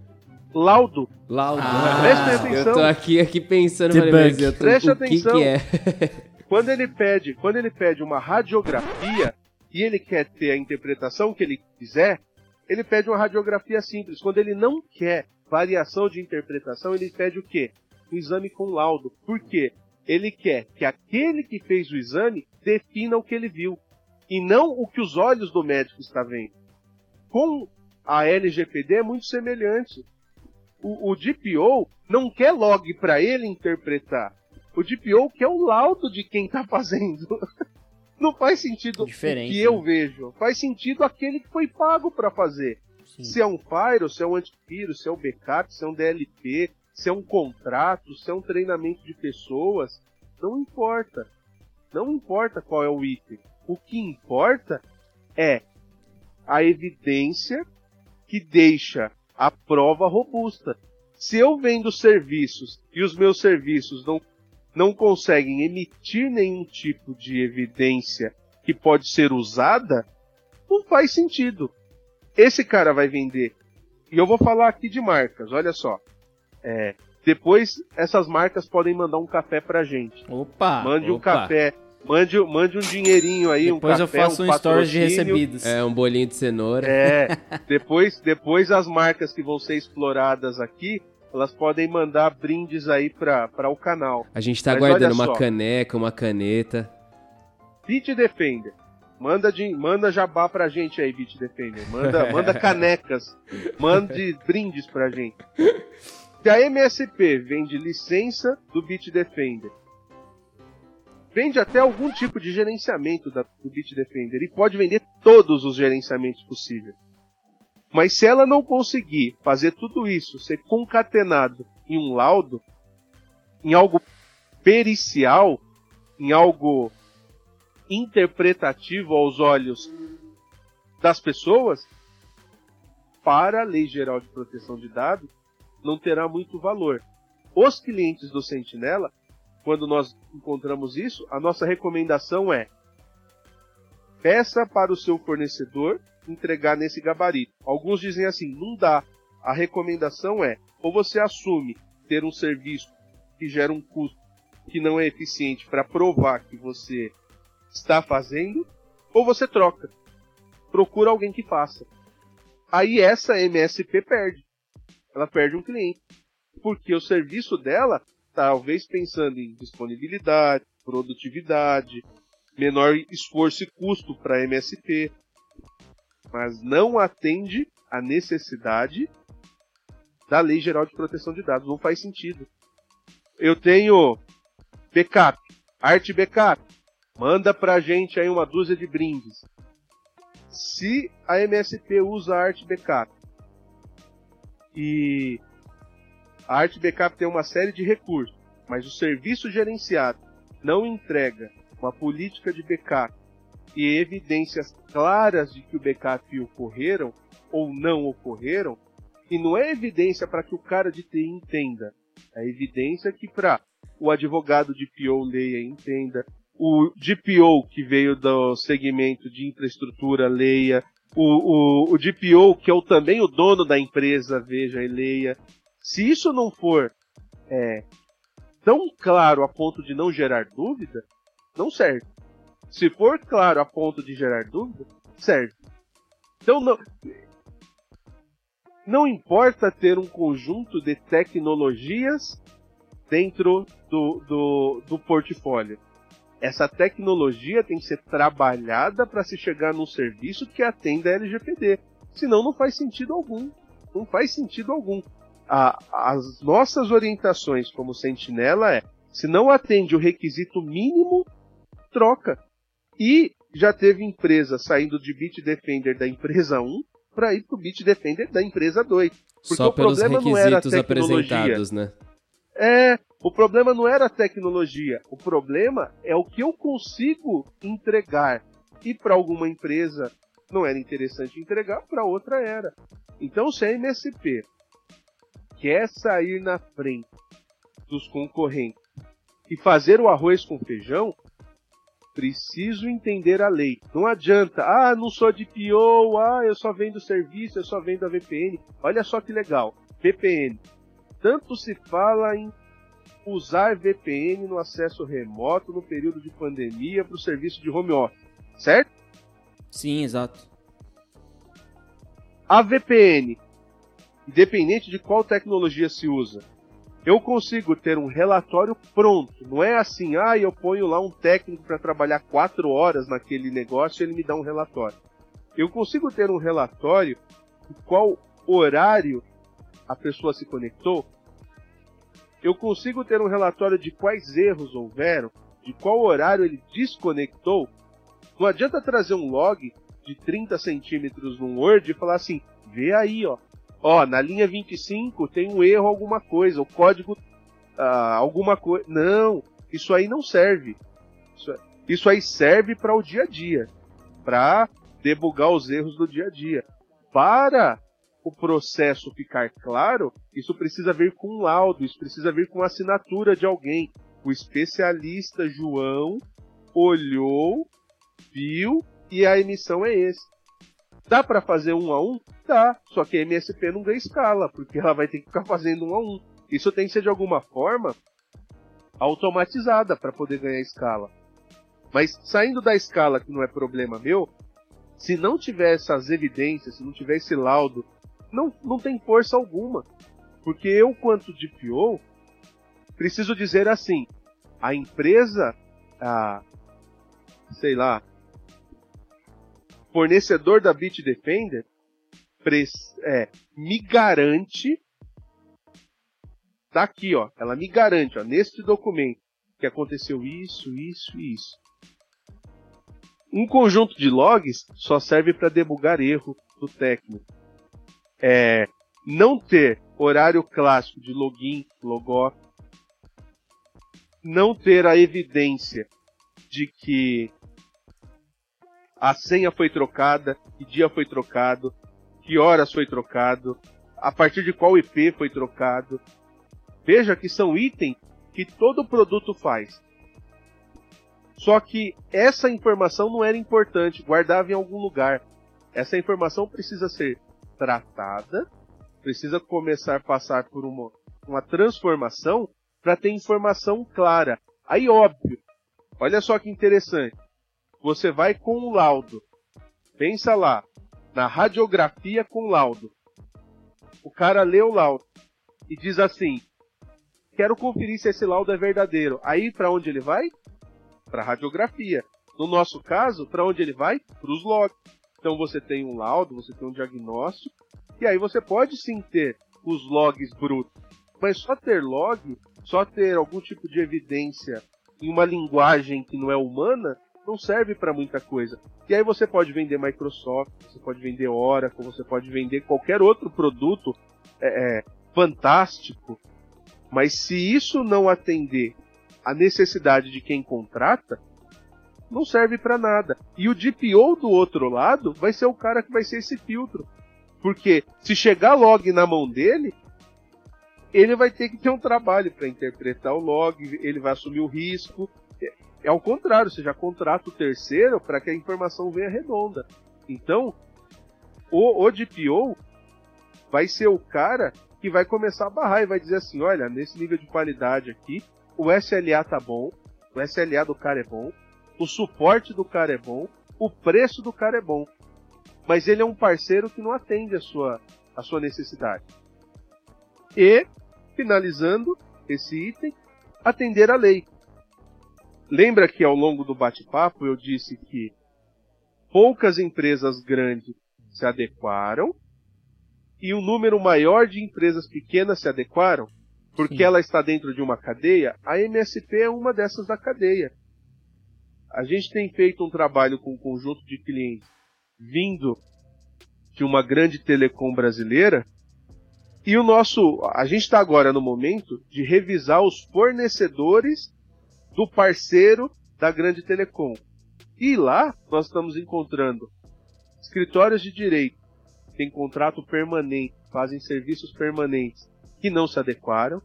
Laudo. Laudo. Ah, Preste atenção. Eu tô aqui, aqui pensando, falei, mas eu tô, Preste o atenção. que, que é? quando ele pede, quando ele pede uma radiografia e ele quer ter a interpretação que ele quiser, ele pede uma radiografia simples. Quando ele não quer variação de interpretação, ele pede o quê? O exame com laudo. Por quê? Ele quer que aquele que fez o exame defina o que ele viu e não o que os olhos do médico está vendo. Com a LGPD é muito semelhante. O, o DPO não quer log para ele interpretar. O DPO quer o laudo de quem está fazendo. não faz sentido Diferente, o que eu né? vejo. Faz sentido aquele que foi pago para fazer. Sim. Se é um Fire, se é um antivírus, se é um backup, se é um DLP, se é um contrato, se é um treinamento de pessoas, não importa. Não importa qual é o item. O que importa é a evidência que deixa a prova robusta. Se eu vendo serviços e os meus serviços não, não conseguem emitir nenhum tipo de evidência que pode ser usada, não faz sentido. Esse cara vai vender. E eu vou falar aqui de marcas, olha só. É, depois essas marcas podem mandar um café pra gente. Opa! Mande um opa. café, mande, mande um dinheirinho aí, Depois um eu café, faço um um stories de recebidos. É, um bolinho de cenoura. É, depois, depois as marcas que vão ser exploradas aqui, elas podem mandar brindes aí para o canal. A gente tá Mas guardando uma caneca, uma caneta. Beat Defender. Manda, de, manda jabá pra gente aí, Beat Defender. Manda, manda canecas. Mande brindes pra gente. Se a MSP vende licença do Beat Defender, vende até algum tipo de gerenciamento da, do Beat Defender e pode vender todos os gerenciamentos possíveis. Mas se ela não conseguir fazer tudo isso, ser concatenado em um laudo, em algo pericial, em algo interpretativo aos olhos das pessoas, para a Lei Geral de Proteção de Dados, não terá muito valor. Os clientes do Sentinela, quando nós encontramos isso, a nossa recomendação é peça para o seu fornecedor entregar nesse gabarito. Alguns dizem assim, não dá. A recomendação é, ou você assume ter um serviço que gera um custo que não é eficiente para provar que você está fazendo, ou você troca. Procura alguém que faça. Aí essa MSP perde. Ela perde um cliente. Porque o serviço dela, talvez pensando em disponibilidade, produtividade, menor esforço e custo para a MSP, mas não atende à necessidade da Lei Geral de Proteção de Dados. Não faz sentido. Eu tenho backup, arte backup. Manda pra gente aí uma dúzia de brindes. Se a MSP usa arte backup e a arte backup tem uma série de recursos, mas o serviço gerenciado não entrega uma política de backup e evidências claras de que o backup ocorreram ou não ocorreram, e não é evidência para que o cara de TI entenda, é evidência que para o advogado de PO leia e entenda, o DPO que veio do segmento de infraestrutura leia, o, o, o DPO que é o, também o dono da empresa veja e leia. Se isso não for é, tão claro a ponto de não gerar dúvida, não serve. Se for claro a ponto de gerar dúvida, serve. Então não, não importa ter um conjunto de tecnologias dentro do, do, do portfólio. Essa tecnologia tem que ser trabalhada para se chegar num serviço que atenda a LGPD. Senão não faz sentido algum. Não faz sentido algum. A, as nossas orientações como sentinela é: se não atende o requisito mínimo, troca. E já teve empresa saindo de Bitdefender da empresa 1 para ir para o Bitdefender da empresa 2. Porque Só o pelos problema não era a requisitos tecnologia. apresentados, né? É, o problema não era a tecnologia. O problema é o que eu consigo entregar. E para alguma empresa não era interessante entregar, para outra era. Então, se a MSP quer sair na frente dos concorrentes e fazer o arroz com feijão, preciso entender a lei. Não adianta, ah, não sou de PO, ah, eu só vendo serviço, eu só vendo a VPN. Olha só que legal, VPN. Tanto se fala em usar VPN no acesso remoto no período de pandemia para o serviço de home office, certo? Sim, exato. A VPN, independente de qual tecnologia se usa, eu consigo ter um relatório pronto. Não é assim, ah, eu ponho lá um técnico para trabalhar quatro horas naquele negócio e ele me dá um relatório. Eu consigo ter um relatório de qual horário a pessoa se conectou. Eu consigo ter um relatório de quais erros houveram, de qual horário ele desconectou. Não adianta trazer um log de 30 centímetros no Word e falar assim, vê aí, ó, ó, na linha 25 tem um erro alguma coisa, o código ah, alguma coisa. Não, isso aí não serve. Isso, isso aí serve para o dia a dia, para debugar os erros do dia a dia. Para o processo ficar claro, isso precisa vir com um laudo, isso precisa vir com a assinatura de alguém. O especialista João olhou, viu e a emissão é esse. Dá para fazer um a um? Dá. Só que a MSP não ganha escala, porque ela vai ter que ficar fazendo um a um. Isso tem que ser de alguma forma automatizada para poder ganhar escala. Mas saindo da escala, que não é problema meu, se não tiver essas evidências, se não tiver esse laudo, não, não tem força alguma. Porque eu, quanto DPO, preciso dizer assim: a empresa, a, sei lá, fornecedor da Bitdefender é, me garante tá aqui, ó, ela me garante, ó, neste documento que aconteceu isso, isso e isso. Um conjunto de logs só serve para debugar erro do técnico. É, não ter horário clássico de login, logoff, não ter a evidência de que a senha foi trocada, que dia foi trocado, que horas foi trocado, a partir de qual IP foi trocado. Veja que são itens que todo produto faz. Só que essa informação não era importante, guardava em algum lugar. Essa informação precisa ser tratada, precisa começar a passar por uma, uma transformação para ter informação clara. Aí, óbvio, olha só que interessante você vai com o laudo. Pensa lá, na radiografia com laudo. O cara lê o laudo e diz assim: Quero conferir se esse laudo é verdadeiro. Aí para onde ele vai? Para radiografia. No nosso caso, para onde ele vai? Para os logs. Então você tem um laudo, você tem um diagnóstico, e aí você pode sim ter os logs brutos. Mas só ter log, só ter algum tipo de evidência em uma linguagem que não é humana, não serve para muita coisa. E aí você pode vender Microsoft, você pode vender Oracle, você pode vender qualquer outro produto é, é, fantástico, mas se isso não atender a necessidade de quem contrata, não serve para nada. E o DPO do outro lado vai ser o cara que vai ser esse filtro. Porque se chegar log na mão dele, ele vai ter que ter um trabalho para interpretar o log, ele vai assumir o risco, é ao contrário, você já contrata o terceiro para que a informação venha redonda. Então, o, DPO vai ser o cara que vai começar a barrar e vai dizer assim: olha, nesse nível de qualidade aqui, o SLA tá bom, o SLA do cara é bom, o suporte do cara é bom, o preço do cara é bom. Mas ele é um parceiro que não atende a sua, a sua necessidade. E, finalizando esse item, atender a lei. Lembra que ao longo do bate-papo eu disse que poucas empresas grandes se adequaram e um número maior de empresas pequenas se adequaram? Porque Sim. ela está dentro de uma cadeia, a MSP é uma dessas da cadeia. A gente tem feito um trabalho com um conjunto de clientes vindo de uma grande telecom brasileira e o nosso, a gente está agora no momento de revisar os fornecedores do parceiro da grande telecom. E lá nós estamos encontrando escritórios de direito que têm contrato permanente, fazem serviços permanentes que não se adequaram,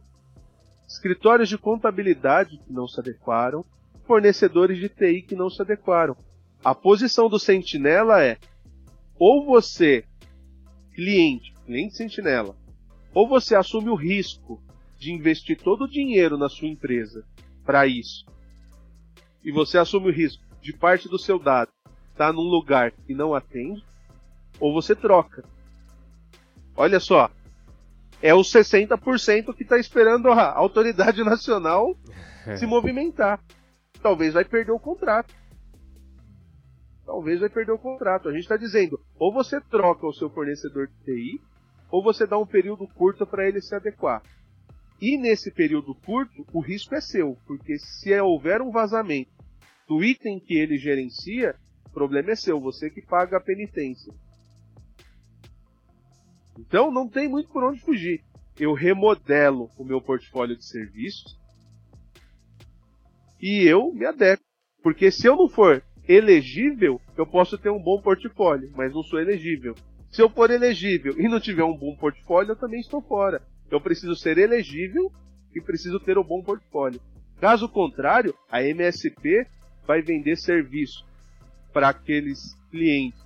escritórios de contabilidade que não se adequaram, fornecedores de TI que não se adequaram. A posição do sentinela é ou você, cliente, cliente sentinela, ou você assume o risco de investir todo o dinheiro na sua empresa para isso, e você assume o risco de parte do seu dado estar tá num lugar que não atende, ou você troca. Olha só, é os 60% que está esperando a autoridade nacional se movimentar. Talvez vai perder o contrato. Talvez vai perder o contrato. A gente está dizendo, ou você troca o seu fornecedor de TI, ou você dá um período curto para ele se adequar. E nesse período curto, o risco é seu, porque se houver um vazamento do item que ele gerencia, o problema é seu, você que paga a penitência. Então não tem muito por onde fugir. Eu remodelo o meu portfólio de serviços e eu me adequo. Porque se eu não for elegível, eu posso ter um bom portfólio, mas não sou elegível. Se eu for elegível e não tiver um bom portfólio, eu também estou fora. Eu preciso ser elegível e preciso ter um bom portfólio. Caso contrário, a MSP vai vender serviço para aqueles clientes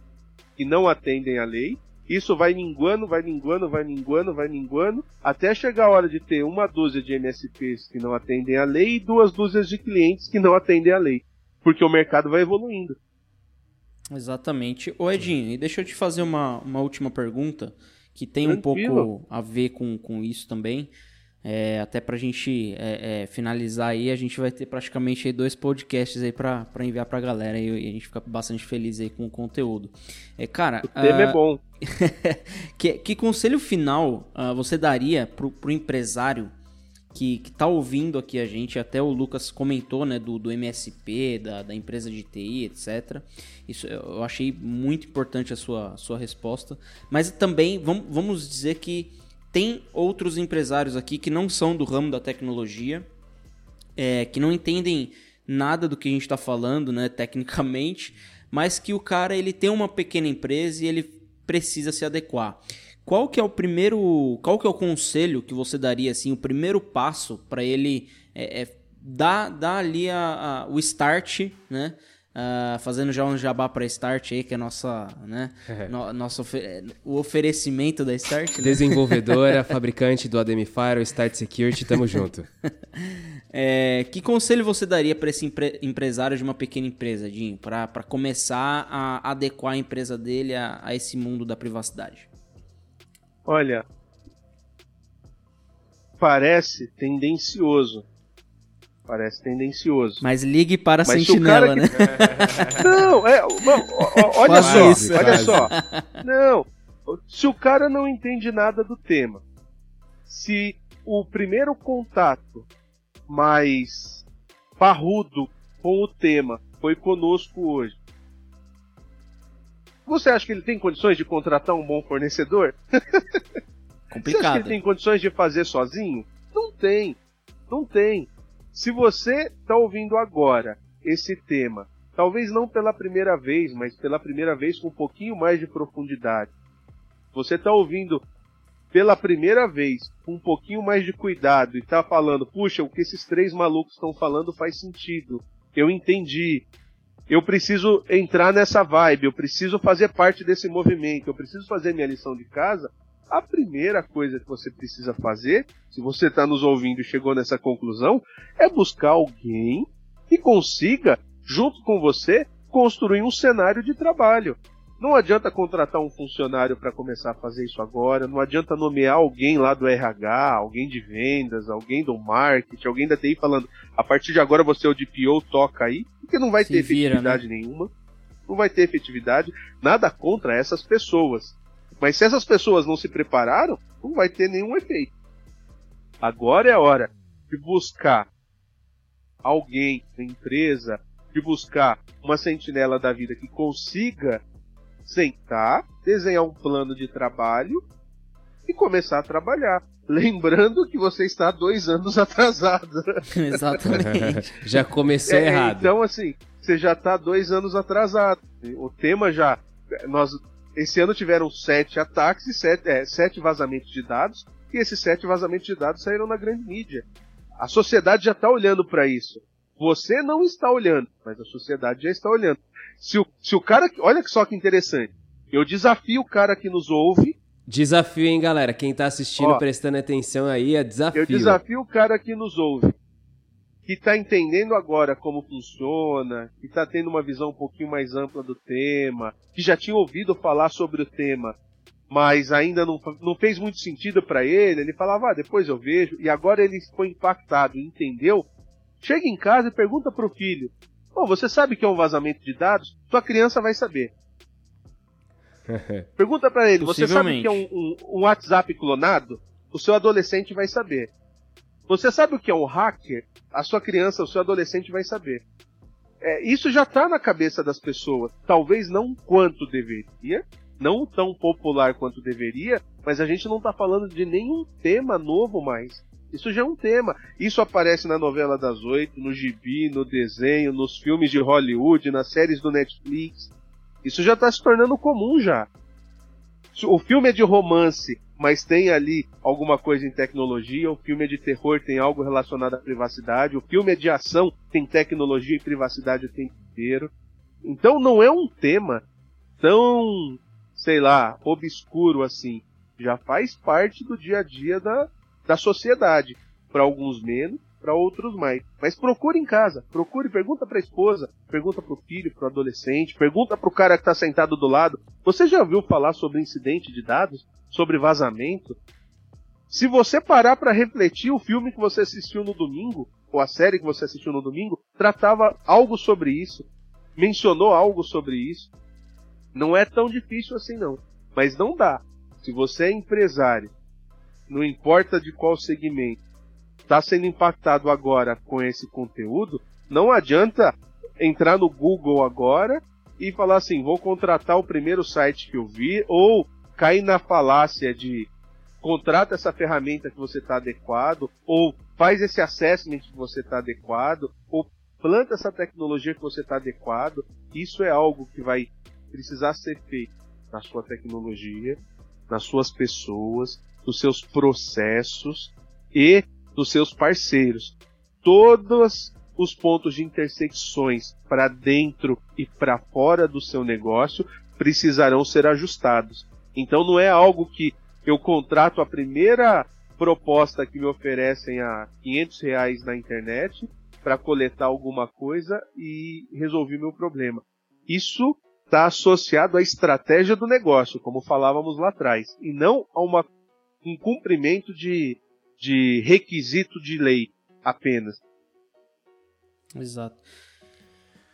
que não atendem a lei. Isso vai minguando, vai minguando, vai minguando, vai minguando, até chegar a hora de ter uma dúzia de MSPs que não atendem a lei e duas dúzias de clientes que não atendem a lei. Porque o mercado vai evoluindo. Exatamente. Ô Edinho, e deixa eu te fazer uma, uma última pergunta que tem Tranquilo. um pouco a ver com, com isso também. É, até pra gente é, é, finalizar aí, a gente vai ter praticamente dois podcasts aí pra enviar pra galera e, e a gente fica bastante feliz aí com o conteúdo. É, cara... O tema uh, é bom. que, que conselho final uh, você daria pro, pro empresário que, que tá ouvindo aqui a gente, até o Lucas comentou, né, do, do MSP, da, da empresa de TI, etc. Isso eu achei muito importante a sua, sua resposta. Mas também, vamos, vamos dizer que tem outros empresários aqui que não são do ramo da tecnologia, é, que não entendem nada do que a gente está falando, né, tecnicamente, mas que o cara ele tem uma pequena empresa e ele precisa se adequar. Qual que é o primeiro, qual que é o conselho que você daria assim, o primeiro passo para ele é, é, dar, dar ali a, a, o start, né? Uh, fazendo já um jabá para Start aí, que é nossa, né, é. no, nosso o oferecimento da Start. Né? Desenvolvedora, fabricante do Ademifire, o Start Security, tamo junto. É, que conselho você daria para esse empre empresário de uma pequena empresa, Dinho, para começar a adequar a empresa dele a, a esse mundo da privacidade? Olha, parece tendencioso. Parece tendencioso. Mas ligue para a Mas sentinela, que... né? Não, é. Olha só, isso, olha só. Não. Se o cara não entende nada do tema, se o primeiro contato mais parrudo com o tema foi conosco hoje, você acha que ele tem condições de contratar um bom fornecedor? Complicado. Você acha que ele tem condições de fazer sozinho? Não tem. Não tem. Se você está ouvindo agora esse tema, talvez não pela primeira vez, mas pela primeira vez com um pouquinho mais de profundidade, você está ouvindo pela primeira vez com um pouquinho mais de cuidado e está falando, puxa, o que esses três malucos estão falando faz sentido. Eu entendi eu preciso entrar nessa vibe, eu preciso fazer parte desse movimento, eu preciso fazer minha lição de casa. A primeira coisa que você precisa fazer, se você está nos ouvindo e chegou nessa conclusão, é buscar alguém que consiga, junto com você, construir um cenário de trabalho. Não adianta contratar um funcionário para começar a fazer isso agora, não adianta nomear alguém lá do RH, alguém de vendas, alguém do marketing, alguém da TI falando, a partir de agora você é o DPO, toca aí, porque não vai Se ter vira, efetividade né? nenhuma. Não vai ter efetividade, nada contra essas pessoas. Mas se essas pessoas não se prepararam, não vai ter nenhum efeito. Agora é a hora de buscar alguém na empresa, de buscar uma sentinela da vida que consiga sentar, desenhar um plano de trabalho e começar a trabalhar. Lembrando que você está dois anos atrasado. Exatamente. já comecei é, errado. Então, assim, você já está dois anos atrasado. O tema já. Nós, esse ano tiveram sete ataques e sete, é, sete vazamentos de dados. E esses sete vazamentos de dados saíram na grande mídia. A sociedade já está olhando para isso. Você não está olhando, mas a sociedade já está olhando. Se o, se o cara. Olha só que interessante. Eu desafio o cara que nos ouve. Desafio, hein, galera? Quem tá assistindo, Ó, prestando atenção aí, é desafio. Eu desafio o cara que nos ouve. Que tá entendendo agora como funciona, que tá tendo uma visão um pouquinho mais ampla do tema, que já tinha ouvido falar sobre o tema. mas ainda não, não fez muito sentido para ele, ele falava, ah, depois eu vejo, e agora ele foi impactado entendeu, chega em casa e pergunta pro filho, oh, você sabe que é um vazamento de dados? Sua criança vai saber. pergunta para ele, você sabe que é um, um, um WhatsApp clonado? O seu adolescente vai saber. Você sabe o que é um hacker? A sua criança, o seu adolescente vai saber. É, isso já está na cabeça das pessoas. Talvez não quanto deveria, não tão popular quanto deveria, mas a gente não está falando de nenhum tema novo mais. Isso já é um tema. Isso aparece na novela das oito, no gibi, no desenho, nos filmes de Hollywood, nas séries do Netflix. Isso já está se tornando comum já. O filme é de romance, mas tem ali alguma coisa em tecnologia. O filme é de terror, tem algo relacionado à privacidade. O filme é de ação, tem tecnologia e privacidade o tempo inteiro. Então não é um tema tão sei lá, obscuro assim. Já faz parte do dia a dia da, da sociedade. Para alguns menos, para outros mais. Mas procure em casa, procure, pergunta para a esposa, pergunta para o filho, para o adolescente, pergunta para o cara que está sentado do lado. Você já ouviu falar sobre incidente de dados, sobre vazamento? Se você parar para refletir, o filme que você assistiu no domingo, ou a série que você assistiu no domingo, tratava algo sobre isso, mencionou algo sobre isso. Não é tão difícil assim não. Mas não dá. Se você é empresário, não importa de qual segmento, está sendo impactado agora com esse conteúdo, não adianta entrar no Google agora e falar assim, vou contratar o primeiro site que eu vi, ou cair na falácia de contrata essa ferramenta que você está adequado, ou faz esse assessment que você está adequado, ou planta essa tecnologia que você está adequado. Isso é algo que vai precisar ser feito na sua tecnologia, nas suas pessoas, nos seus processos e dos seus parceiros. Todos os pontos de intersecções para dentro e para fora do seu negócio precisarão ser ajustados. Então não é algo que eu contrato a primeira proposta que me oferecem a 500 reais na internet para coletar alguma coisa e resolver meu problema. Isso está associado à estratégia do negócio, como falávamos lá atrás, e não a uma, um cumprimento de, de requisito de lei apenas. Exato.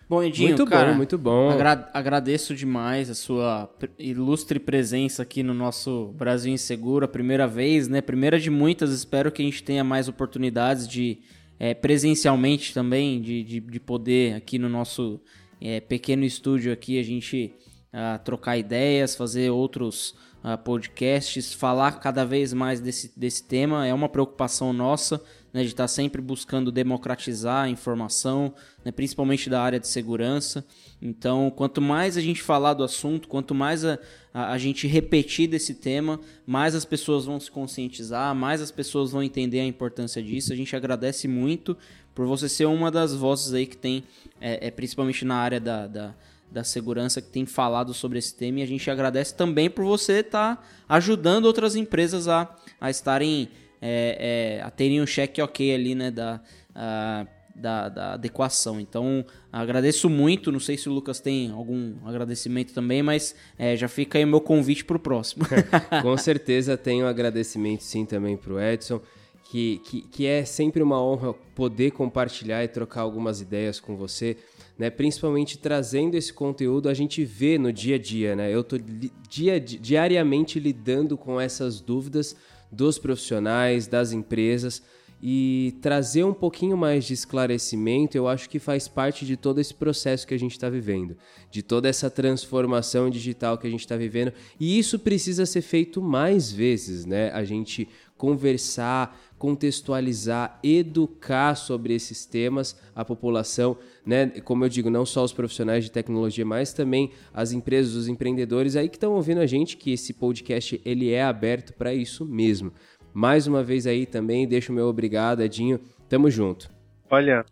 Bom, Edinho, muito cara, bom, muito bom. Agra agradeço demais a sua ilustre presença aqui no nosso Brasil Inseguro, a primeira vez, né? Primeira de muitas, espero que a gente tenha mais oportunidades de é, presencialmente também, de, de, de poder aqui no nosso é, pequeno estúdio aqui a gente uh, trocar ideias, fazer outros podcasts, falar cada vez mais desse, desse tema. É uma preocupação nossa né, de estar sempre buscando democratizar a informação, né, principalmente da área de segurança. Então, quanto mais a gente falar do assunto, quanto mais a, a, a, gente repetir desse tema, mais as pessoas vão se conscientizar, mais as pessoas vão entender a importância disso. A gente agradece muito por você ser uma das vozes aí que tem, é, é principalmente na área da, da, da, segurança, que tem falado sobre esse tema. E a gente agradece também por você estar tá ajudando outras empresas a, a estarem, é, é, a terem um cheque ok ali, né, da, a, da, da, adequação. Então, agradeço muito. Não sei se o Lucas tem algum agradecimento também, mas é, já fica aí o meu convite para o próximo. Com certeza tenho agradecimento sim também para o Edson que, que, que é sempre uma honra poder compartilhar e trocar algumas ideias com você. Né, principalmente trazendo esse conteúdo, a gente vê no dia a dia, né? Eu estou dia, diariamente lidando com essas dúvidas dos profissionais, das empresas e trazer um pouquinho mais de esclarecimento, eu acho que faz parte de todo esse processo que a gente está vivendo, de toda essa transformação digital que a gente está vivendo. E isso precisa ser feito mais vezes, né? A gente conversar, contextualizar, educar sobre esses temas a população, né? Como eu digo, não só os profissionais de tecnologia, mas também as empresas, os empreendedores aí que estão ouvindo a gente, que esse podcast ele é aberto para isso mesmo. Mais uma vez aí também, deixo o meu obrigado, Edinho. Tamo junto. Olha,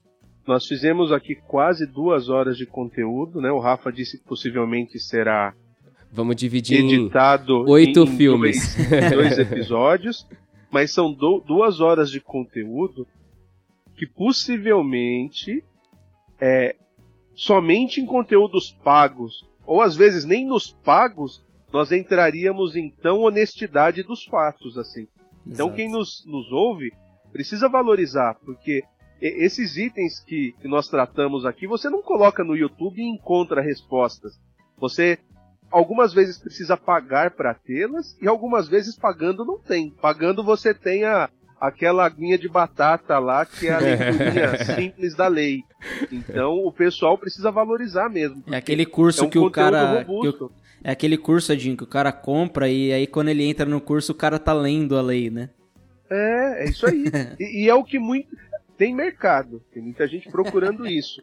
nós fizemos aqui quase duas horas de conteúdo, né? O Rafa disse que possivelmente será Vamos dividir editado em oito em filmes, dois, dois episódios mas são do, duas horas de conteúdo que possivelmente é somente em conteúdos pagos, ou às vezes nem nos pagos, nós entraríamos em tão honestidade dos fatos, assim. Então Exato. quem nos, nos ouve precisa valorizar, porque esses itens que, que nós tratamos aqui, você não coloca no YouTube e encontra respostas. Você algumas vezes precisa pagar para tê-las e algumas vezes pagando não tem. Pagando você tem a, aquela aguinha de batata lá que é a leiturinha simples da lei. Então o pessoal precisa valorizar mesmo. É aquele curso É um que o cara. que o- é aquele curso, Edinho, que o cara compra e aí quando ele entra no curso o cara tá lendo a lei, né? É, é isso aí. e, e é o que muito. Tem mercado, tem muita gente procurando isso.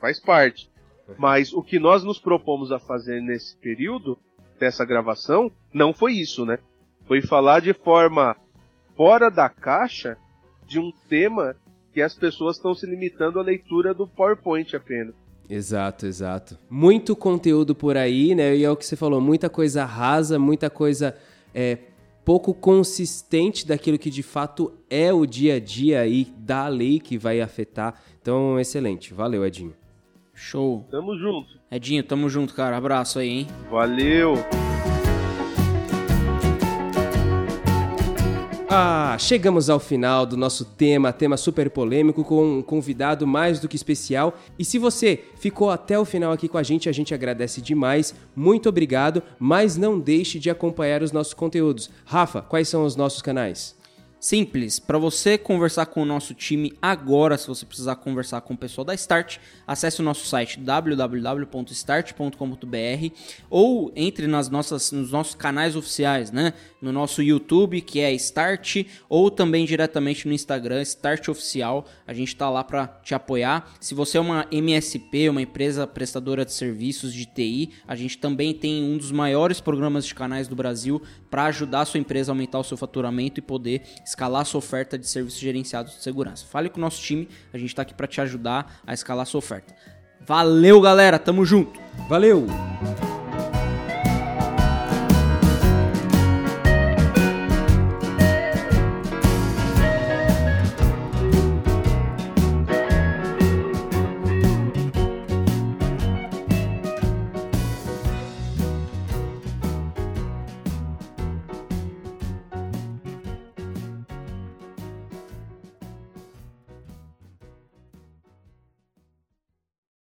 Faz parte. Mas o que nós nos propomos a fazer nesse período, dessa gravação, não foi isso, né? Foi falar de forma fora da caixa de um tema que as pessoas estão se limitando à leitura do PowerPoint apenas. Exato, exato. Muito conteúdo por aí, né? E é o que você falou, muita coisa rasa, muita coisa é, pouco consistente daquilo que de fato é o dia a dia aí da lei que vai afetar. Então, excelente. Valeu, Edinho. Show. Tamo junto. Edinho, tamo junto, cara. Abraço aí, hein? Valeu! Ah, chegamos ao final do nosso tema, tema super polêmico, com um convidado mais do que especial. E se você ficou até o final aqui com a gente, a gente agradece demais. Muito obrigado, mas não deixe de acompanhar os nossos conteúdos. Rafa, quais são os nossos canais? Simples, para você conversar com o nosso time agora, se você precisar conversar com o pessoal da Start, acesse o nosso site www.start.com.br ou entre nas nossas, nos nossos canais oficiais, né? No nosso YouTube, que é Start, ou também diretamente no Instagram, Start Oficial. A gente tá lá para te apoiar. Se você é uma MSP, uma empresa prestadora de serviços de TI, a gente também tem um dos maiores programas de canais do Brasil para ajudar a sua empresa a aumentar o seu faturamento e poder escalar sua oferta de serviços gerenciados de segurança. Fale com o nosso time, a gente está aqui para te ajudar a escalar sua oferta. Valeu, galera, tamo junto. Valeu!